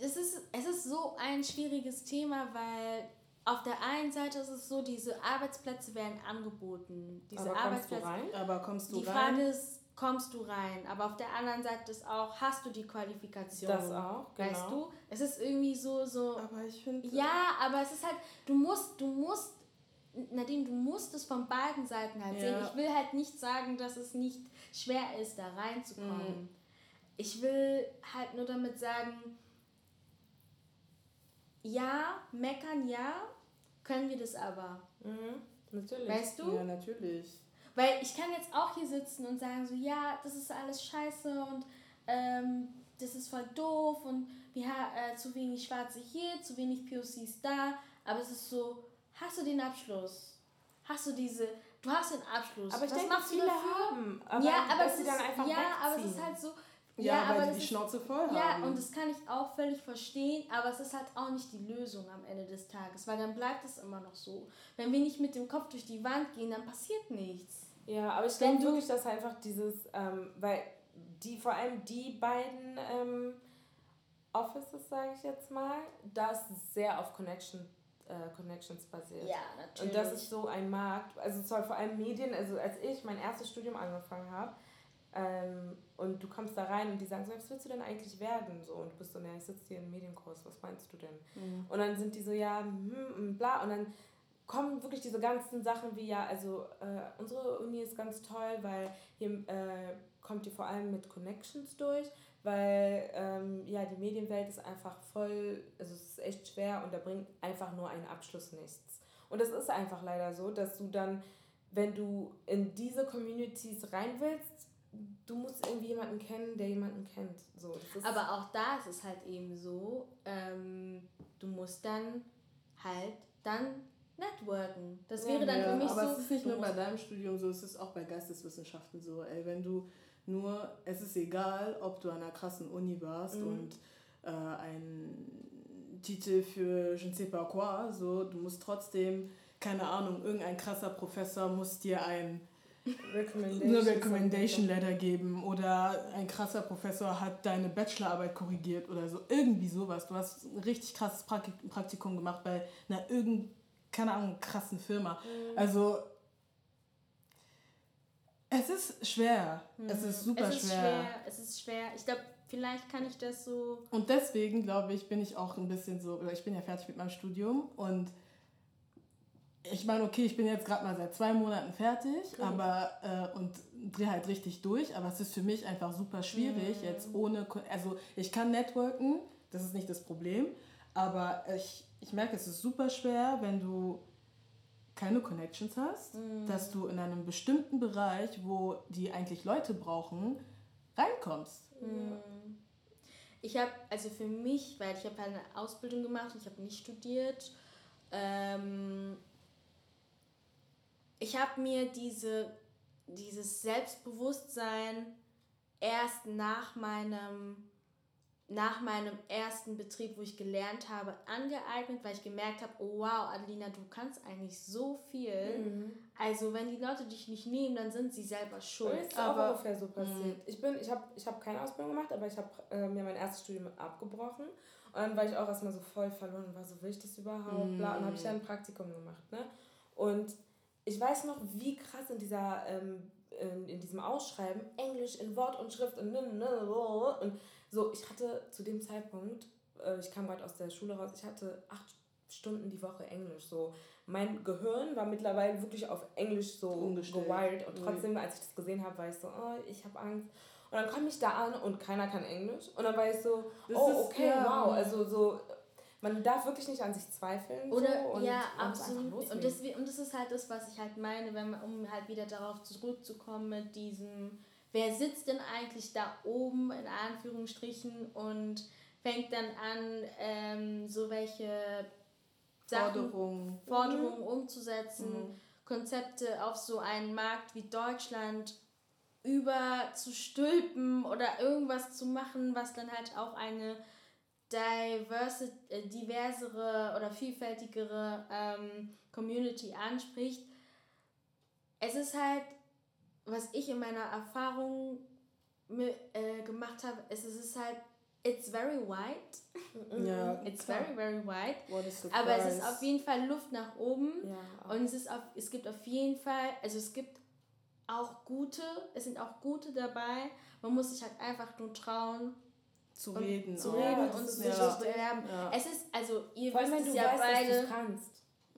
Das ist, es ist so ein schwieriges Thema, weil auf der einen Seite ist es so, diese Arbeitsplätze werden angeboten. Diese aber Arbeitsplätze. Kommst du rein? Aber kommst du die rein? Die Frage ist, kommst du rein? Aber auf der anderen Seite ist auch, hast du die Qualifikation? Das auch, genau. Weißt du? Es ist irgendwie so, so. Aber ich finde. Ja, aber es ist halt, du musst, du musst Nadine, du musst es von beiden Seiten halt ja. sehen. Ich will halt nicht sagen, dass es nicht schwer ist, da reinzukommen. Mhm. Ich will halt nur damit sagen, ja, meckern ja, können wir das aber. Mhm. Natürlich. Weißt du? Ja, natürlich. Weil ich kann jetzt auch hier sitzen und sagen so, ja, das ist alles scheiße und ähm, das ist voll doof und wir haben äh, zu wenig Schwarze hier, zu wenig POCs da. Aber es ist so, hast du den Abschluss? Hast du diese, du hast den Abschluss. Aber ich denke, viele dafür? haben. Aber ja, aber es ist, ja, wegziehen. aber es ist halt so. Ja, ja weil aber die die Schnauze voll haben. Ja, und das kann ich auch völlig verstehen, aber es ist halt auch nicht die Lösung am Ende des Tages, weil dann bleibt es immer noch so. Wenn wir nicht mit dem Kopf durch die Wand gehen, dann passiert nichts. Ja, aber ich denke wirklich, dass einfach dieses, ähm, weil die, vor allem die beiden ähm, Offices, sage ich jetzt mal, das sehr auf Connection äh, Connections basiert. Ja, natürlich. Und das ist so ein Markt, also zwar vor allem Medien, also als ich mein erstes Studium angefangen habe, ähm, und du kommst da rein und die sagen so, was willst du denn eigentlich werden? So, und du bist so, ja, ich sitze hier im Medienkurs, was meinst du denn? Mhm. Und dann sind die so, ja, hm, hm, bla, und dann kommen wirklich diese ganzen Sachen wie, ja, also äh, unsere Uni ist ganz toll, weil hier äh, kommt ihr vor allem mit Connections durch weil ähm, ja, die Medienwelt ist einfach voll, also es ist echt schwer und da bringt einfach nur ein Abschluss nichts. Und es ist einfach leider so, dass du dann, wenn du in diese Communities rein willst, du musst irgendwie jemanden kennen, der jemanden kennt. So, Aber auch da ist es halt eben so, ähm, du musst dann halt dann networken. Das wäre dann ja, für mich aber so. Aber es ist nicht nur bei deinem Studium so, es ist auch bei Geisteswissenschaften so. Ey, wenn du nur es ist egal, ob du an einer krassen Uni warst mhm. und äh, einen Titel für je ne sais pas quoi, so, du musst trotzdem, keine Ahnung, irgendein krasser Professor muss dir ein Recommendation, eine Recommendation Letter geben oder ein krasser Professor hat deine Bachelorarbeit korrigiert oder so. Irgendwie sowas. Du hast ein richtig krasses Praktikum gemacht bei einer irgendeiner, keine Ahnung, krassen Firma. Mhm. Also es ist schwer. Mhm. Es ist super es ist schwer. schwer. Es ist schwer. Ich glaube, vielleicht kann ich das so. Und deswegen, glaube ich, bin ich auch ein bisschen so, ich bin ja fertig mit meinem Studium und ich meine, okay, ich bin jetzt gerade mal seit zwei Monaten fertig, mhm. aber äh, und drehe halt richtig durch, aber es ist für mich einfach super schwierig, mhm. jetzt ohne, also ich kann networken, das ist nicht das Problem, aber ich, ich merke, es ist super schwer, wenn du keine Connections hast, mhm. dass du in einem bestimmten Bereich, wo die eigentlich Leute brauchen, reinkommst. Mhm. Ich habe, also für mich, weil ich habe eine Ausbildung gemacht, ich habe nicht studiert, ähm, ich habe mir diese, dieses Selbstbewusstsein erst nach meinem nach meinem ersten Betrieb, wo ich gelernt habe, angeeignet, weil ich gemerkt habe, oh wow, Adelina, du kannst eigentlich so viel. Mhm. Also wenn die Leute dich nicht nehmen, dann sind sie selber schuld. Ist aber auch ungefähr so passiert. Mhm. Ich, ich habe ich hab keine Ausbildung gemacht, aber ich habe äh, mir mein erstes Studium abgebrochen. Und dann war ich auch erstmal so voll verloren und war so, will ich das überhaupt? Mhm. Bla, und habe ich ja ein Praktikum gemacht. Ne? Und ich weiß noch, wie krass in dieser... Ähm, in, in diesem Ausschreiben Englisch in Wort und Schrift und, und so, ich hatte zu dem Zeitpunkt, äh, ich kam gerade aus der Schule raus, ich hatte acht Stunden die Woche Englisch, so, mein Gehirn war mittlerweile wirklich auf Englisch so gewild und trotzdem, als ich das gesehen habe, war ich so, oh, ich habe Angst. Und dann kam ich da an und keiner kann Englisch. Und dann war ich so, das oh, okay, ja. wow. Also so, man darf wirklich nicht an sich zweifeln. Oder, so, und, ja, absolut. Und das, und das ist halt das, was ich halt meine, wenn man, um halt wieder darauf zurückzukommen mit diesem, wer sitzt denn eigentlich da oben, in Anführungsstrichen, und fängt dann an, ähm, so welche Forderungen, Forderungen mhm. umzusetzen, mhm. Konzepte auf so einen Markt wie Deutschland überzustülpen oder irgendwas zu machen, was dann halt auch eine diverse, äh, diversere oder vielfältigere ähm, Community anspricht. Es ist halt, was ich in meiner Erfahrung mit, äh, gemacht habe, es ist halt It's very white. Ja, It's klar. very, very white. Aber es ist auf jeden Fall Luft nach oben. Ja. Und es, ist auf, es gibt auf jeden Fall, also es gibt auch gute, es sind auch gute dabei. Man muss sich halt einfach nur trauen. Zu reden. Zu reden und sich ja. zu bewerben. Ja. Es ist, also ihr Vor wisst es ja weißt, beide.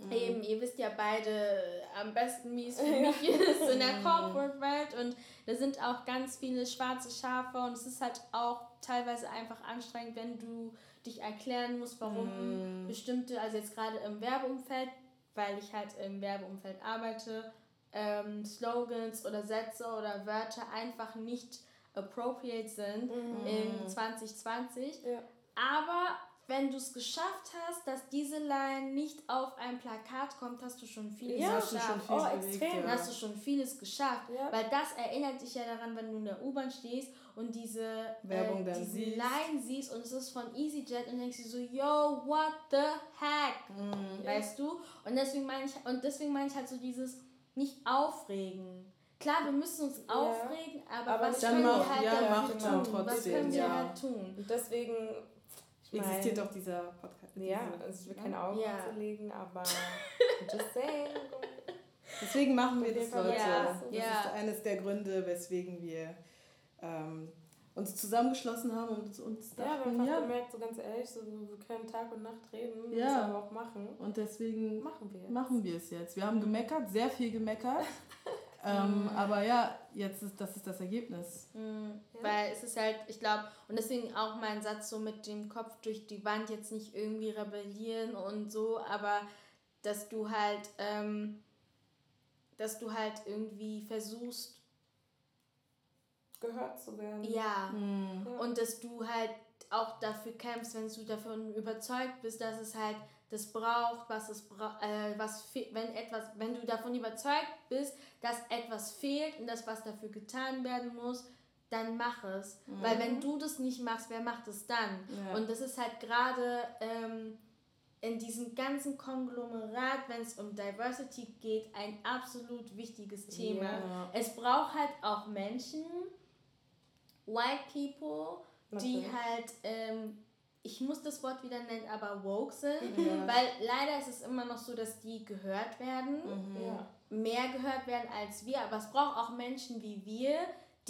Mhm. Eben, ihr wisst ja beide am besten, wie es für mich ist in der Corporate-Welt. Und da sind auch ganz viele schwarze Schafe und es ist halt auch teilweise einfach anstrengend, wenn du dich erklären musst, warum mm. bestimmte, also jetzt gerade im Werbeumfeld, weil ich halt im Werbeumfeld arbeite, ähm, Slogans oder Sätze oder Wörter einfach nicht appropriate sind mm. in 2020. Ja. Aber wenn du es geschafft hast, dass diese Line nicht auf ein Plakat kommt, hast du schon vieles ja, geschafft. Schon oh, extrem. Ja. Hast du schon vieles geschafft. Ja. Weil das erinnert dich ja daran, wenn du in der U-Bahn stehst und diese Werbung äh, diese siehst. Line siehst und es ist von EasyJet und denkst du so, yo, what the heck? Mhm. Weißt du? Und deswegen meine ich, und deswegen meine ich halt so dieses nicht aufregen. Klar, wir müssen uns ja. aufregen, aber, aber was können wir halt ja, tun? Was können wir halt tun? Und deswegen existiert doch dieser Podcast. Ja, also ich will keine Augen ja. legen, aber just saying. Deswegen machen wir das, Leute. Ja. Das ja. ist eines der Gründe, weswegen wir ähm, uns zusammengeschlossen haben und uns dachten, ja, wir haben ja. gemerkt, so ganz ehrlich, so, wir können Tag und Nacht reden, ja. müssen aber auch machen. Und deswegen machen wir, machen wir es jetzt. Wir haben gemeckert, sehr viel gemeckert. Ähm, mhm. Aber ja, jetzt ist das ist das Ergebnis. Mhm. Weil es ist halt, ich glaube, und deswegen auch mein Satz so mit dem Kopf durch die Wand jetzt nicht irgendwie rebellieren und so, aber dass du halt, ähm, dass du halt irgendwie versuchst, gehört zu werden. Ja. Mhm. ja. Und dass du halt auch dafür kämpfst, wenn du davon überzeugt bist, dass es halt das braucht, was es bra äh, was wenn etwas, wenn du davon überzeugt bist, dass etwas fehlt und das was dafür getan werden muss, dann mach es, mhm. weil wenn du das nicht machst, wer macht es dann? Ja. Und das ist halt gerade ähm, in diesem ganzen Konglomerat, wenn es um Diversity geht, ein absolut wichtiges Thema. Ja. Es braucht halt auch Menschen, White People, die halt ähm, ich muss das Wort wieder nennen, aber woke sind, mhm. weil leider ist es immer noch so, dass die gehört werden, mhm. ja. mehr gehört werden als wir, aber es braucht auch Menschen wie wir,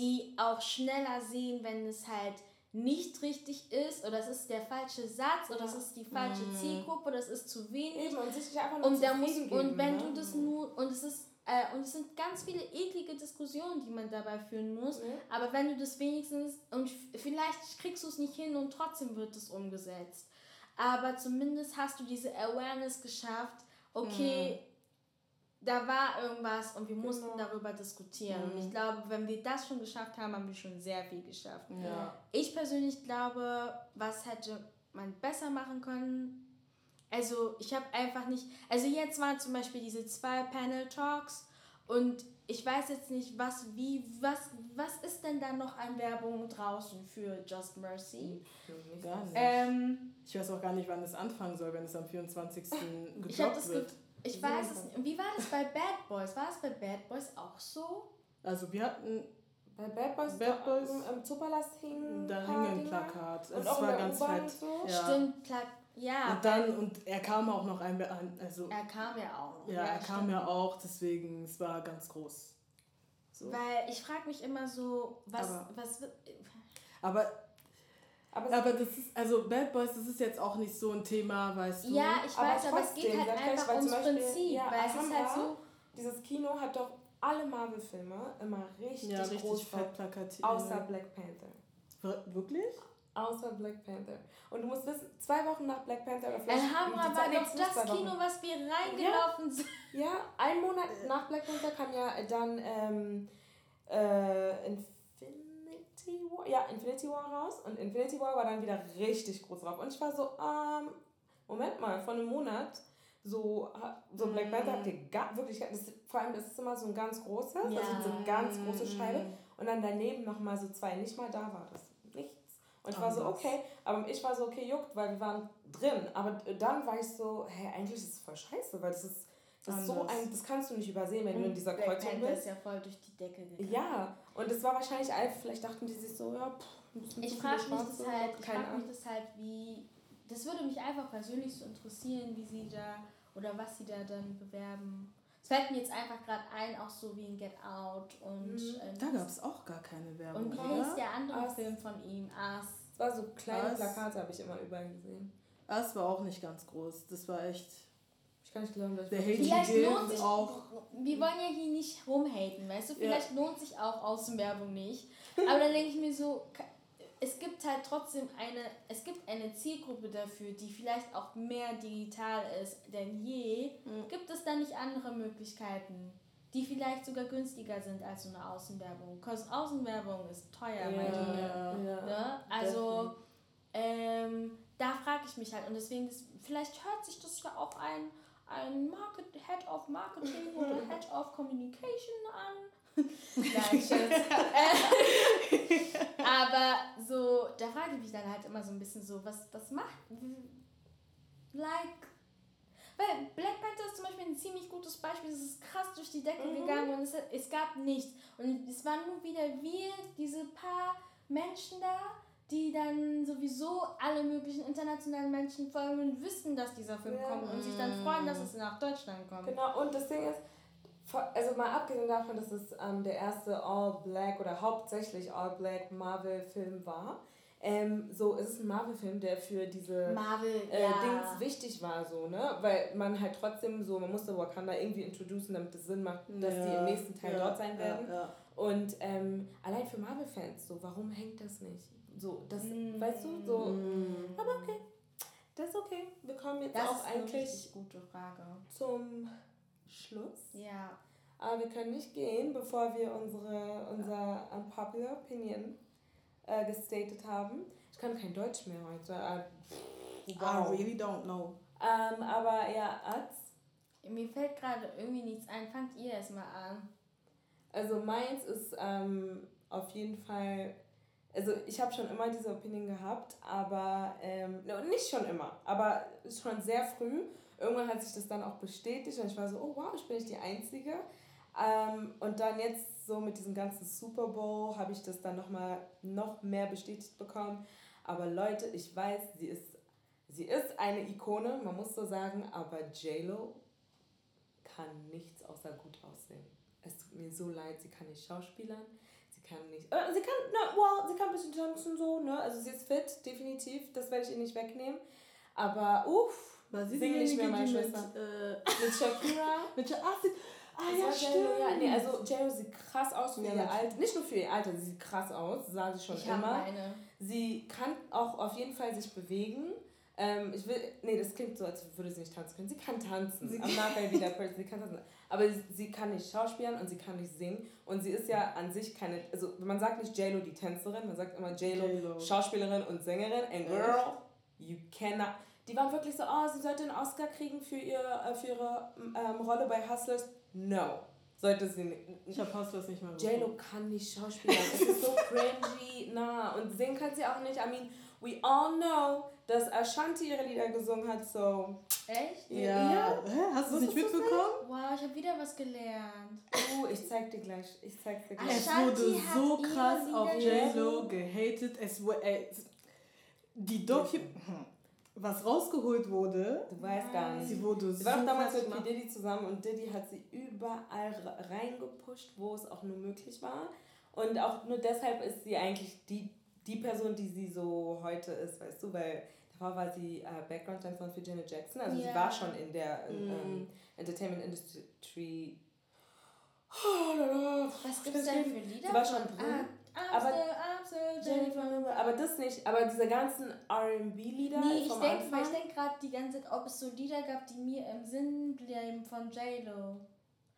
die auch schneller sehen, wenn es halt nicht richtig ist oder es ist der falsche Satz oder es ist die falsche mhm. Zielgruppe oder es ist zu wenig. Eben, und sich einfach nur und, da muss, geben, und wenn ne? du das nur und es ist äh, und es sind ganz viele eklige Diskussionen, die man dabei führen muss. Mhm. Aber wenn du das wenigstens, und vielleicht kriegst du es nicht hin und trotzdem wird es umgesetzt. Aber zumindest hast du diese Awareness geschafft, okay, mhm. Da war irgendwas und wir genau. mussten darüber diskutieren. Mhm. Und ich mhm. glaube, wenn wir das schon geschafft haben, haben wir schon sehr viel geschafft. Ja. Ich persönlich glaube, was hätte man besser machen können, also ich habe einfach nicht, also jetzt waren zum Beispiel diese zwei Panel-Talks und ich weiß jetzt nicht, was, wie, was, was ist denn da noch an Werbung draußen für Just Mercy? Gar nicht. Ähm, ich weiß auch gar nicht, wann es anfangen soll, wenn es am 24. gedroppt wird. Ich weiß es nicht. Wie war das bei Bad Boys? War es bei Bad Boys auch so? Also wir hatten bei Bad Boys, Bad Boys im Zoopalast hing da hing ein Plakat. Und es war ganz fett. So. Ja. Stimmt, Plakat. Ja. Und dann, und er kam auch noch ein, also. Er kam ja auch. Ja, ja er kam ja auch, deswegen, es war ganz groß. So. Weil ich frage mich immer so, was, aber, was Aber Aber, aber das ist, also Bad Boys, das ist jetzt auch nicht so ein Thema, weißt du. Ja, ich weiß, aber, es geht halt einfach ums Beispiel, Prinzip, ja, weil es ist halt so... Dieses Kino hat doch alle Marvel-Filme immer richtig, ja, richtig groß fett plakatiert. Außer Black Panther. Wirklich? Außer Black Panther. Und du musst wissen, zwei Wochen nach Black Panther oder vielleicht. Alhambra war doch das Kino, was wir reingelaufen ja. sind. Ja, ein Monat nach Black Panther kam ja dann ähm, äh, Infinity War. Ja, Infinity War raus. Und Infinity War war dann wieder richtig groß drauf. Und ich war so, ähm, Moment mal, vor einem Monat so, so Black mm. Panther habt ihr gar, wirklich, das, vor allem das ist immer so ein ganz großes, ja. also so eine ganz große Scheibe und dann daneben nochmal so zwei, nicht mal da war das, nichts. Und ich oh, war so, okay, aber ich war so, okay, juckt, weil wir waren drin, aber dann war ich so, hey, eigentlich ist es voll scheiße, weil das ist, das ist so ein, das kannst du nicht übersehen, wenn du in dieser Black Kreuzung bist. ist ja voll durch die Decke gegangen. Ja, und es war wahrscheinlich einfach, vielleicht dachten die sich so, ja, pff, ich frage mich das halt, ich frage mich das halt, wie das würde mich einfach persönlich so interessieren, wie sie da oder was sie da dann bewerben. Es fällt mir jetzt einfach gerade ein, auch so wie in Get Out und. Mhm. Ähm, da gab es auch gar keine Werbung. Und wie hieß der andere As. Film von ihm? As. Es war so kleine As. Plakate, habe ich immer überall gesehen. As war auch nicht ganz groß. Das war echt. Ich kann nicht glauben, dass der Vielleicht lohnt sich auch. Wir wollen ja hier nicht rumhaten, weißt du? Vielleicht ja. lohnt sich auch Außenwerbung nicht. Aber dann denke ich mir so, es gibt halt trotzdem eine, es gibt eine Zielgruppe dafür, die vielleicht auch mehr digital ist denn je. Mhm. Gibt es da nicht andere Möglichkeiten, die vielleicht sogar günstiger sind als so eine Außenwerbung? Because Außenwerbung ist teuer, ja, ja, ne? Also, ähm, da frage ich mich halt und deswegen, ist, vielleicht hört sich das ja auch ein, ein Market, Head of Marketing oder Head of Communication an Nein, Scherz. Aber so, da frage ich mich dann halt immer so ein bisschen so, was, was macht. Like. Weil Black Panther ist zum Beispiel ein ziemlich gutes Beispiel. Es ist krass durch die Decke mhm. gegangen und es, es gab nichts. Und es waren nur wieder wir, diese paar Menschen da, die dann sowieso alle möglichen internationalen Menschen folgen und wissen, dass dieser Film ja. kommt und sich dann freuen, dass es nach Deutschland kommt. Genau, und das Ding ist, also mal abgesehen davon, dass es ähm, der erste All-Black oder hauptsächlich All-Black Marvel-Film war, ähm, so es ist ein Marvel-Film, der für diese Marvel, äh, ja. Dings wichtig war, so, ne? Weil man halt trotzdem so, man musste Wakanda irgendwie introducen, damit es Sinn macht, dass ja. die im nächsten Teil ja. dort sein werden. Und ähm, allein für Marvel-Fans, so, warum hängt das nicht? So, das, mm. weißt du, so. Mm. Aber okay. Das ist okay. Wir kommen jetzt das auch eigentlich. Zum Schluss. Ja. Aber wir können nicht gehen, bevor wir unsere, unser unpopular opinion äh, gestated haben. Ich kann kein Deutsch mehr heute. Äh, wow. I really don't know. Ähm, aber ja, Arzt. Mir fällt gerade irgendwie nichts ein. Fangt ihr erstmal an. Also meins ist ähm, auf jeden Fall, also ich habe schon immer diese Opinion gehabt, aber ähm, nicht schon immer, aber schon sehr früh irgendwann hat sich das dann auch bestätigt und ich war so, oh wow, ich bin nicht die Einzige. Ähm, und dann jetzt so mit diesem ganzen Super Bowl habe ich das dann nochmal noch mehr bestätigt bekommen. Aber Leute, ich weiß, sie ist, sie ist eine Ikone, man muss so sagen, aber JLo kann nichts außer gut aussehen. Es tut mir so leid, sie kann nicht schauspielern, sie kann nicht, äh, sie kann, na, well, sie kann ein bisschen tanzen so, ne, also sie ist fit, definitiv, das werde ich ihr nicht wegnehmen. Aber uff, sie Sing nicht mehr meine Schwester. Mit, äh, mit Shakira. mit Shakira. Ah, ah ja, stimmt. Ja, nee, also Jello sieht krass aus für ja, ihr Alter. Nicht nur für ihr Alter, sie sieht krass aus, sah sie schon ich immer. Eine. Sie kann auch auf jeden Fall sich bewegen. Ähm, ich will, nee, das klingt so, als würde sie nicht tanzen können. Sie kann tanzen. Sie Am Nachhinein wieder sie kann tanzen. Aber sie, kann nicht schauspielen und sie kann nicht singen. Und sie ist ja an sich keine, also man sagt nicht JLo die Tänzerin, man sagt immer JLo Schauspielerin und Sängerin. And girl, you cannot die waren wirklich so, oh, sie sollte einen Oscar kriegen für, ihr, äh, für ihre ähm, Rolle bei Hustlers. No. Sollte sie nicht. Ich habe Hustlers nicht mehr J-Lo kann nicht schauspielen. es ist so cringy. Na, und singen kann sie auch nicht. I mean, we all know, dass Ashanti ihre Lieder gesungen hat, so. Echt? Ja. ja. Hä? Hast du es nicht mitbekommen? Wow, ich habe wieder was gelernt. Uh, ich zeig dir gleich. Ich zeig dir gleich. Ashanti es wurde so krass auf J-Lo gehatet. Es, äh, die Doku was rausgeholt wurde. Du weißt gar nicht. Sie wurde sie war doch damals mit P. Diddy zusammen und Diddy hat sie überall reingepusht, wo es auch nur möglich war. Und auch nur deshalb ist sie eigentlich die, die Person, die sie so heute ist, weißt du, weil davor war sie äh, Background-Dancerin für Janet Jackson, also yeah. sie war schon in der ähm, Entertainment Industry. Was gibt es denn für Lieder? Sie war schon drin. Ah, aber, aber das nicht, aber diese ganzen R&B-Lieder. Nee, ich denke denk gerade die ganze Zeit, ob es so Lieder gab, die mir im Sinn bleiben von J-Lo.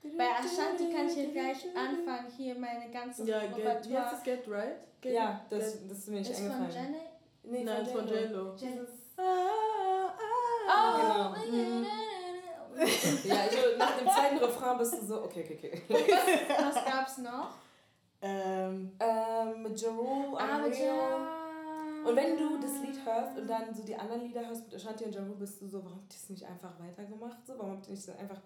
Bei Ashanti kann ich jetzt gleich anfangen, hier meine ganze Ja, get, wie heißt das Get Right? Get, ja, das, get, das ist mir nicht ist eingefallen. Von Janet? Nee, Nein, von J-Lo. Ah, ah, genau. Mhm. ja, ich, nach dem zweiten Refrain bist du so, okay, okay, okay. Was gab's noch? Ähm, ähm, Jeru, ah, Und wenn du das Lied hörst und dann so die anderen Lieder hörst mit Ashanti und Jeru, bist du so, warum habt ihr es nicht einfach weitergemacht? So, warum habt ihr nicht so einfach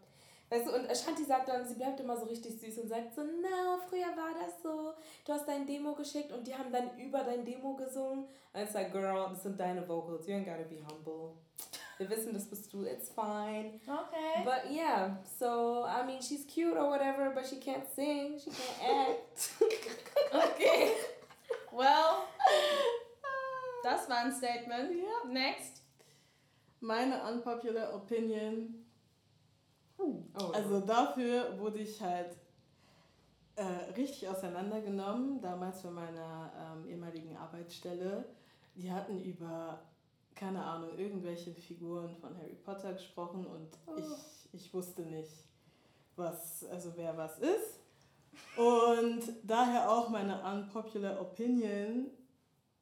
Weißt du, und Ashanti sagt dann, sie bleibt immer so richtig süß und sagt so, na, früher war das so, du hast dein Demo geschickt und die haben dann über dein Demo gesungen. Und ich sage, girl, das sind deine Vocals, you ain't gotta be humble. Wir wissen, das bist du, it's fine. Okay. But yeah, so, I mean, she's cute or whatever, but she can't sing, she can't act. okay. Well, das war ein Statement. Yeah. Next. Meine unpopular opinion Oh, also dafür wurde ich halt äh, richtig auseinandergenommen, damals von meiner ähm, ehemaligen Arbeitsstelle. Die hatten über, keine Ahnung, irgendwelche Figuren von Harry Potter gesprochen und oh. ich, ich wusste nicht, was, also wer was ist. Und daher auch meine unpopular Opinion.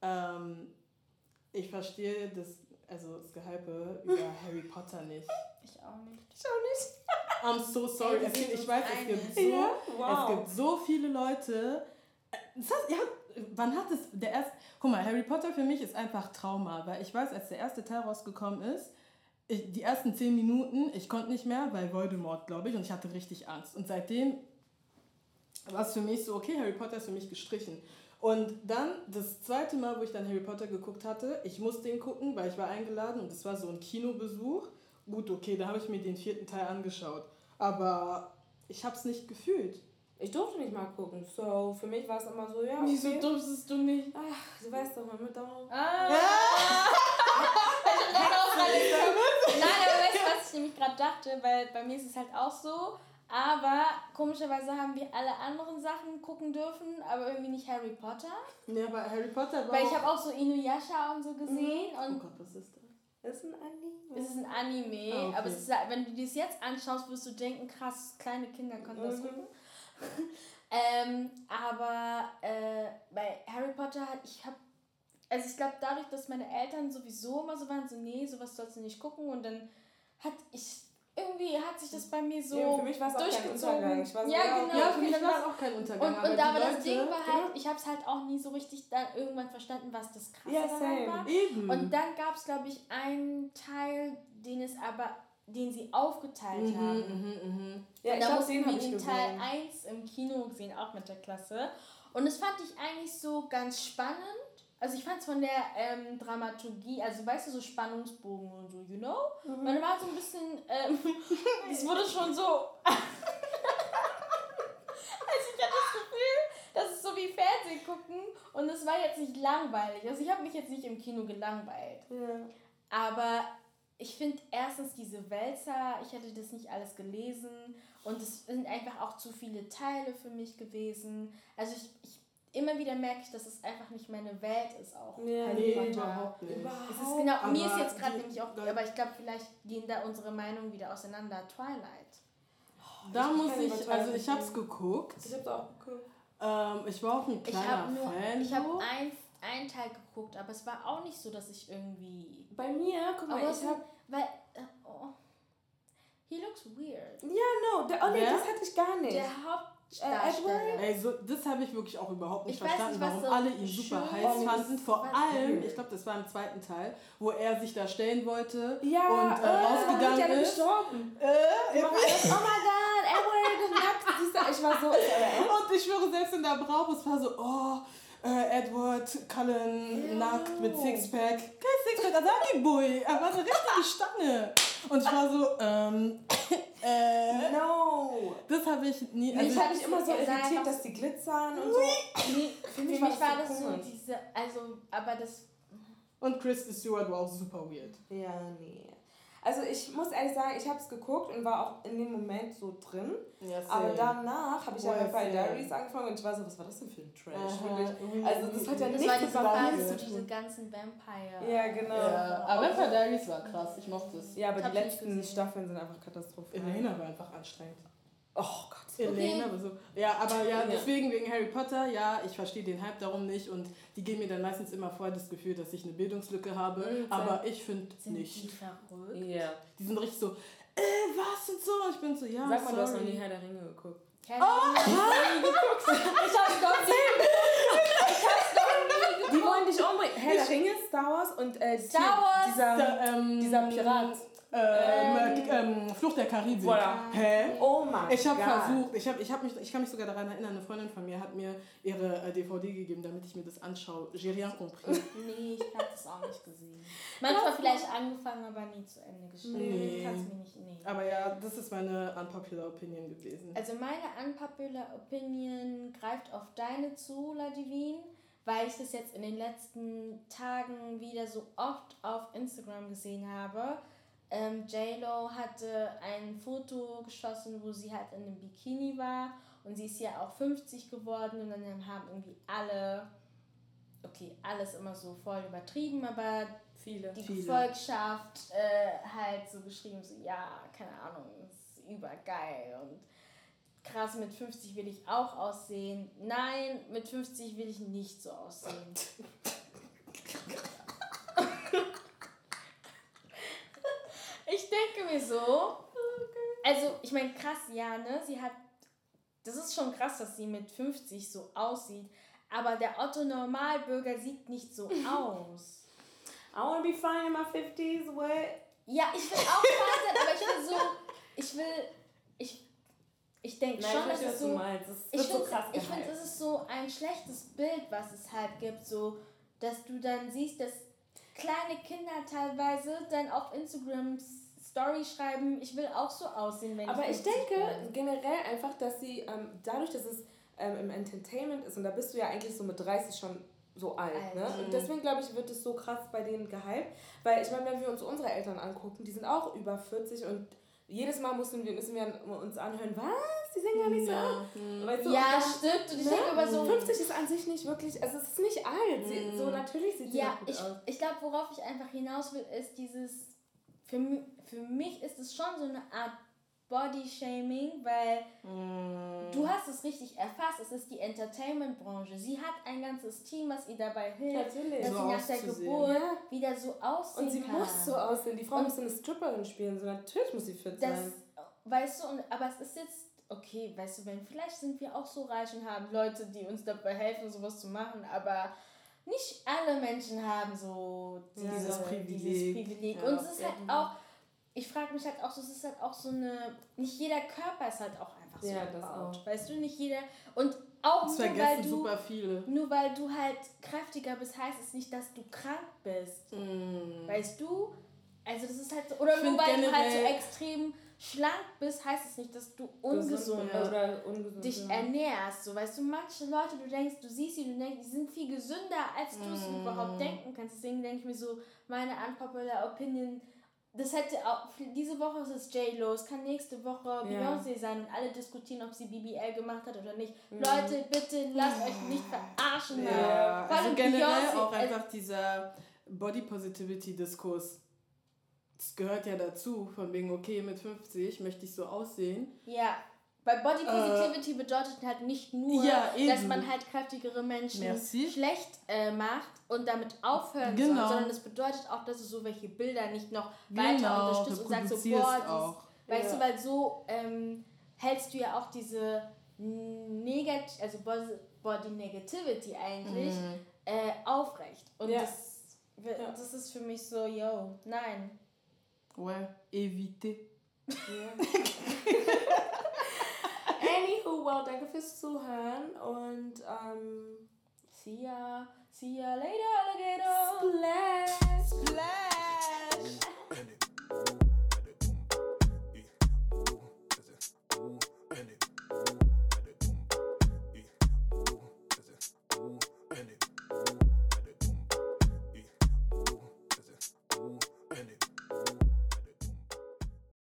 Ähm, ich verstehe das, also das Gehype über Harry Potter nicht. Ich auch nicht. Ich auch nicht. I'm so sorry. Ey, okay, ich weiß, es gibt, so, ja? wow. es gibt so viele Leute. Das heißt, ja, wann hat es der erste. Guck mal, Harry Potter für mich ist einfach Trauma, weil ich weiß, als der erste Teil rausgekommen ist, ich, die ersten zehn Minuten, ich konnte nicht mehr, weil Voldemort, glaube ich, und ich hatte richtig Angst. Und seitdem war es für mich so, okay, Harry Potter ist für mich gestrichen. Und dann das zweite Mal, wo ich dann Harry Potter geguckt hatte, ich musste ihn gucken, weil ich war eingeladen und das war so ein Kinobesuch. Gut, okay, da habe ich mir den vierten Teil angeschaut. Aber ich habe es nicht gefühlt. Ich durfte nicht mal gucken. So, für mich war es immer so, ja. Okay. Wieso durftest du nicht? Ach, du weißt doch mal mit darum. Ah! Ja. Nein, aber weißt du, was ich nämlich gerade dachte? Weil bei mir ist es halt auch so. Aber komischerweise haben wir alle anderen Sachen gucken dürfen, aber irgendwie nicht Harry Potter. Ja, aber Harry Potter war. Weil ich habe auch so Inuyasha und so gesehen. Mhm. Und oh Gott, was ist das? Ist ein Anime. Es ist ein Anime, ah, okay. aber es ist, wenn du das jetzt anschaust, wirst du denken, krass, kleine Kinder können das mhm. gucken. ähm, aber äh, bei Harry Potter hat ich habe also ich glaube dadurch, dass meine Eltern sowieso immer so waren, so nee, sowas sollst du nicht gucken und dann hat ich irgendwie hat sich das bei mir so ja, für mich war es. Ich war so, ja, genau. Ja, für mich war es auch kein Untergang. Und, und aber das Ding war halt, ich habe es halt auch nie so richtig dann irgendwann verstanden, was das Krasse ja, daran war. Eben. Und dann gab es, glaube ich, einen Teil, den es aber den sie aufgeteilt mhm, haben. Mhm, mhm. Ja, und da mussten wir den Teil 1 im Kino gesehen, auch mit der Klasse. Und das fand ich eigentlich so ganz spannend also ich fand es von der ähm, Dramaturgie, also weißt du, so Spannungsbogen und so, you know? Mhm. Man war so ein bisschen, ähm, es wurde schon so. also ich hatte das Gefühl, das ist so wie Fernsehen gucken und es war jetzt nicht langweilig. Also ich habe mich jetzt nicht im Kino gelangweilt. Ja. Aber ich finde erstens diese Wälzer, ich hätte das nicht alles gelesen und es sind einfach auch zu viele Teile für mich gewesen. Also ich, ich immer wieder merke ich, dass es einfach nicht meine Welt ist auch. Ja, nee, überhaupt nicht. Überhaupt. Es ist genau, aber mir ist jetzt gerade nämlich auch, aber ich glaube, vielleicht gehen da unsere Meinungen wieder auseinander. Twilight. Oh, da ich muss ich, also ich habe es geguckt. Ich habe auch geguckt. Ähm, ich war auch ein kleiner ich nur, Fan. Ich habe ein, einen Teil geguckt, aber es war auch nicht so, dass ich irgendwie... Bei mir, guck mal, ich habe... Weil, äh, oh, he looks weird. Ja, no, der, oh nee, das hatte ich gar nicht. Der Haupt Darsteller. Ey, so, das habe ich wirklich auch überhaupt nicht ich verstanden, nicht, warum so alle ihn super heiß fanden. Vor allem, ich glaube, das war im zweiten Teil, wo er sich da stellen wollte ja, und äh, äh, rausgegangen ja ist. Gestorben. Äh, oh mein Gott, Edward nackt. Ich war so. und ich schwöre, selbst in der Bravo, es war so, oh. Äh, Edward Cullen ja. nackt mit Sixpack. Kein Sixpack, Asaki Boy. Er war eine richtige Stange. Und ich war so, ähm, äh, No! das habe ich nie. Also ich habe mich immer so irritiert, was- dass die glitzern und so. Nee, für mich war das so das so komisch. diese, also, aber das, und Kristen Stewart war auch super weird. Ja, nee. Also ich muss ehrlich sagen, ich habe es geguckt und war auch in dem Moment so drin. Ja, Aber danach habe ich ja bei. Diaries angefangen und ich war so, was war das denn für ein Trash? Wirklich. Also das hat ja das nichts war mit Vampire Phase, zu diese ganzen Vampire. Ja, genau. Ja, aber Vampire Diaries war krass, ich mochte es. Ja, aber die letzten. Staffeln sind einfach katastrophal. Elena war einfach anstrengend. Oh Gott. Elena war so. Ja, aber ja, deswegen wegen Harry Potter, ja, ich verstehe den Hype darum nicht und die geben mir dann meistens immer voll das Gefühl, dass ich eine Bildungslücke habe. Mhm, aber ich finde Sind die nicht. verrückt? Ja. Die sind richtig so, äh, was und so. Ich bin so, ja, Sag mal, sorry. du hast noch nie Herr der Ringe geguckt. Keine Ahnung. Ich hab's doch Die wollen dich umbringen. Herr der Ringe, Star Wars und äh, Star Wars. Dieser, Da, ähm, dieser Pirat. Ähm, ähm, Flucht der Karibik. Voilà. Hä? Oh mein Ich habe versucht, ich, hab, ich, hab mich, ich kann mich sogar daran erinnern, eine Freundin von mir hat mir ihre äh, DVD gegeben, damit ich mir das anschaue. J'ai rien compris. Nee, ich hab das auch nicht gesehen. Manchmal vielleicht angefangen, aber nie zu Ende geschrieben. Nee. Kannst mir nicht, nee. Aber ja, das ist meine unpopular Opinion gewesen. Also meine unpopular Opinion greift auf deine zu, Ladivine, weil ich das jetzt in den letzten Tagen wieder so oft auf Instagram gesehen habe. Ähm, J-Lo hatte ein Foto geschossen, wo sie halt in einem Bikini war und sie ist ja auch 50 geworden und dann haben irgendwie alle, okay, alles immer so voll übertrieben, aber Viele. die Viele. Gefolgschaft äh, halt so geschrieben, so ja, keine Ahnung, ist übergeil und krass, mit 50 will ich auch aussehen. Nein, mit 50 will ich nicht so aussehen. ich denke mir so, also ich meine, krass, ja, ne, sie hat, das ist schon krass, dass sie mit 50 so aussieht, aber der Otto Normalbürger sieht nicht so aus. I wanna be fine in my 50s, what? Ja, ich will auch fein sein, aber ich will so, ich will, ich, ich denke schon, dass es so. Das ich so finde, es ist so ein schlechtes Bild, was es halt gibt, so, dass du dann siehst, dass kleine Kinder teilweise dann auf Instagram Story schreiben, ich will auch so aussehen, wenn Aber ich ich 50 denke bin. generell einfach, dass sie ähm, dadurch, dass es ähm, im Entertainment ist und da bist du ja eigentlich so mit 30 schon so alt, Alt. ne? Und deswegen glaube ich, wird es so krass bei denen gehypt, weil ich meine, wenn wir uns unsere Eltern angucken, die sind auch über 40 und jedes Mal müssen wir, müssen wir uns anhören, was? Die sehen gar nicht so aus. Hm. Weißt du, Ja, stimmt, und ich ne? denke aber so, 50 ist an sich nicht wirklich, also es ist nicht alt. Sie, Mhm. so natürlich sieht sie Ja, gut ich, aus. ich glaube, worauf ich einfach hinaus will, ist dieses, für, für mich ist es schon so eine Art Body-Shaming, weil Mm. du hast es richtig erfasst, es ist die Entertainment-Branche. Sie hat ein ganzes Team, was ihr dabei hilft, Natürlich. dass So sie nach der. Geburt Ja. wieder so aussehen Und sie kann. muss so aussehen. Die Frau Und- muss eine Stripperin spielen, so natürlich muss sie fit das, sein. weißt du, und, aber es ist jetzt, okay, weißt du, wenn, vielleicht sind wir auch so reich und haben Leute, die uns dabei helfen, sowas zu machen, aber nicht alle Menschen haben so Ja, dieses dieses Privileg. Privileg. Ja. Und es ist halt auch, ich frage mich halt auch so, es ist halt auch so eine, nicht jeder Körper ist halt auch einfach so Ja, das gebaut. Weißt du, nicht jeder, und auch Das nur weil, du, super viele. nur weil du halt kräftiger bist, heißt es nicht, dass du krank bist. Mm. Weißt du? Also das ist halt so, oder nur weil du halt so extrem schlank bist, heißt es nicht, dass du ungesund ja. oder ungesund. dich ja. ernährst. So, weißt du, manche Leute, du denkst, du siehst sie, du denkst, die sind viel gesünder, als du es Mm. überhaupt denken kannst. Deswegen denke ich mir so, meine unpopular Opinion, das hätte auch, diese Woche ist es J-Lo, es kann nächste Woche Ja. Beyoncé sein und alle diskutieren, ob sie BBL gemacht hat oder nicht. Mhm. Leute, bitte lasst euch nicht verarschen. Ja, also generell Beyoncé, auch einfach dieser Body Positivity Diskurs. Das gehört ja dazu, von wegen, okay, mit 50 möchte ich so aussehen. Ja, weil Body Positivity bedeutet halt nicht nur, Äh, Ja, dass man halt kräftigere Menschen Merci. schlecht äh, macht und damit aufhören Genau. soll, sondern es bedeutet auch, dass du so welche Bilder nicht noch Genau, weiter unterstützt und sagst so, boah, dies, auch. weißt Ja. du, weil so ähm, hältst du ja auch diese Negat also Body- Body Negativity eigentlich Mhm. äh, aufrecht. Und Ja. das, das ist für mich so, yo, nein. Ouais, éviter. Yeah. Anywho, well, danke fürs Zuhören und um, see ya. See ya later, alligator. Splash. Splash.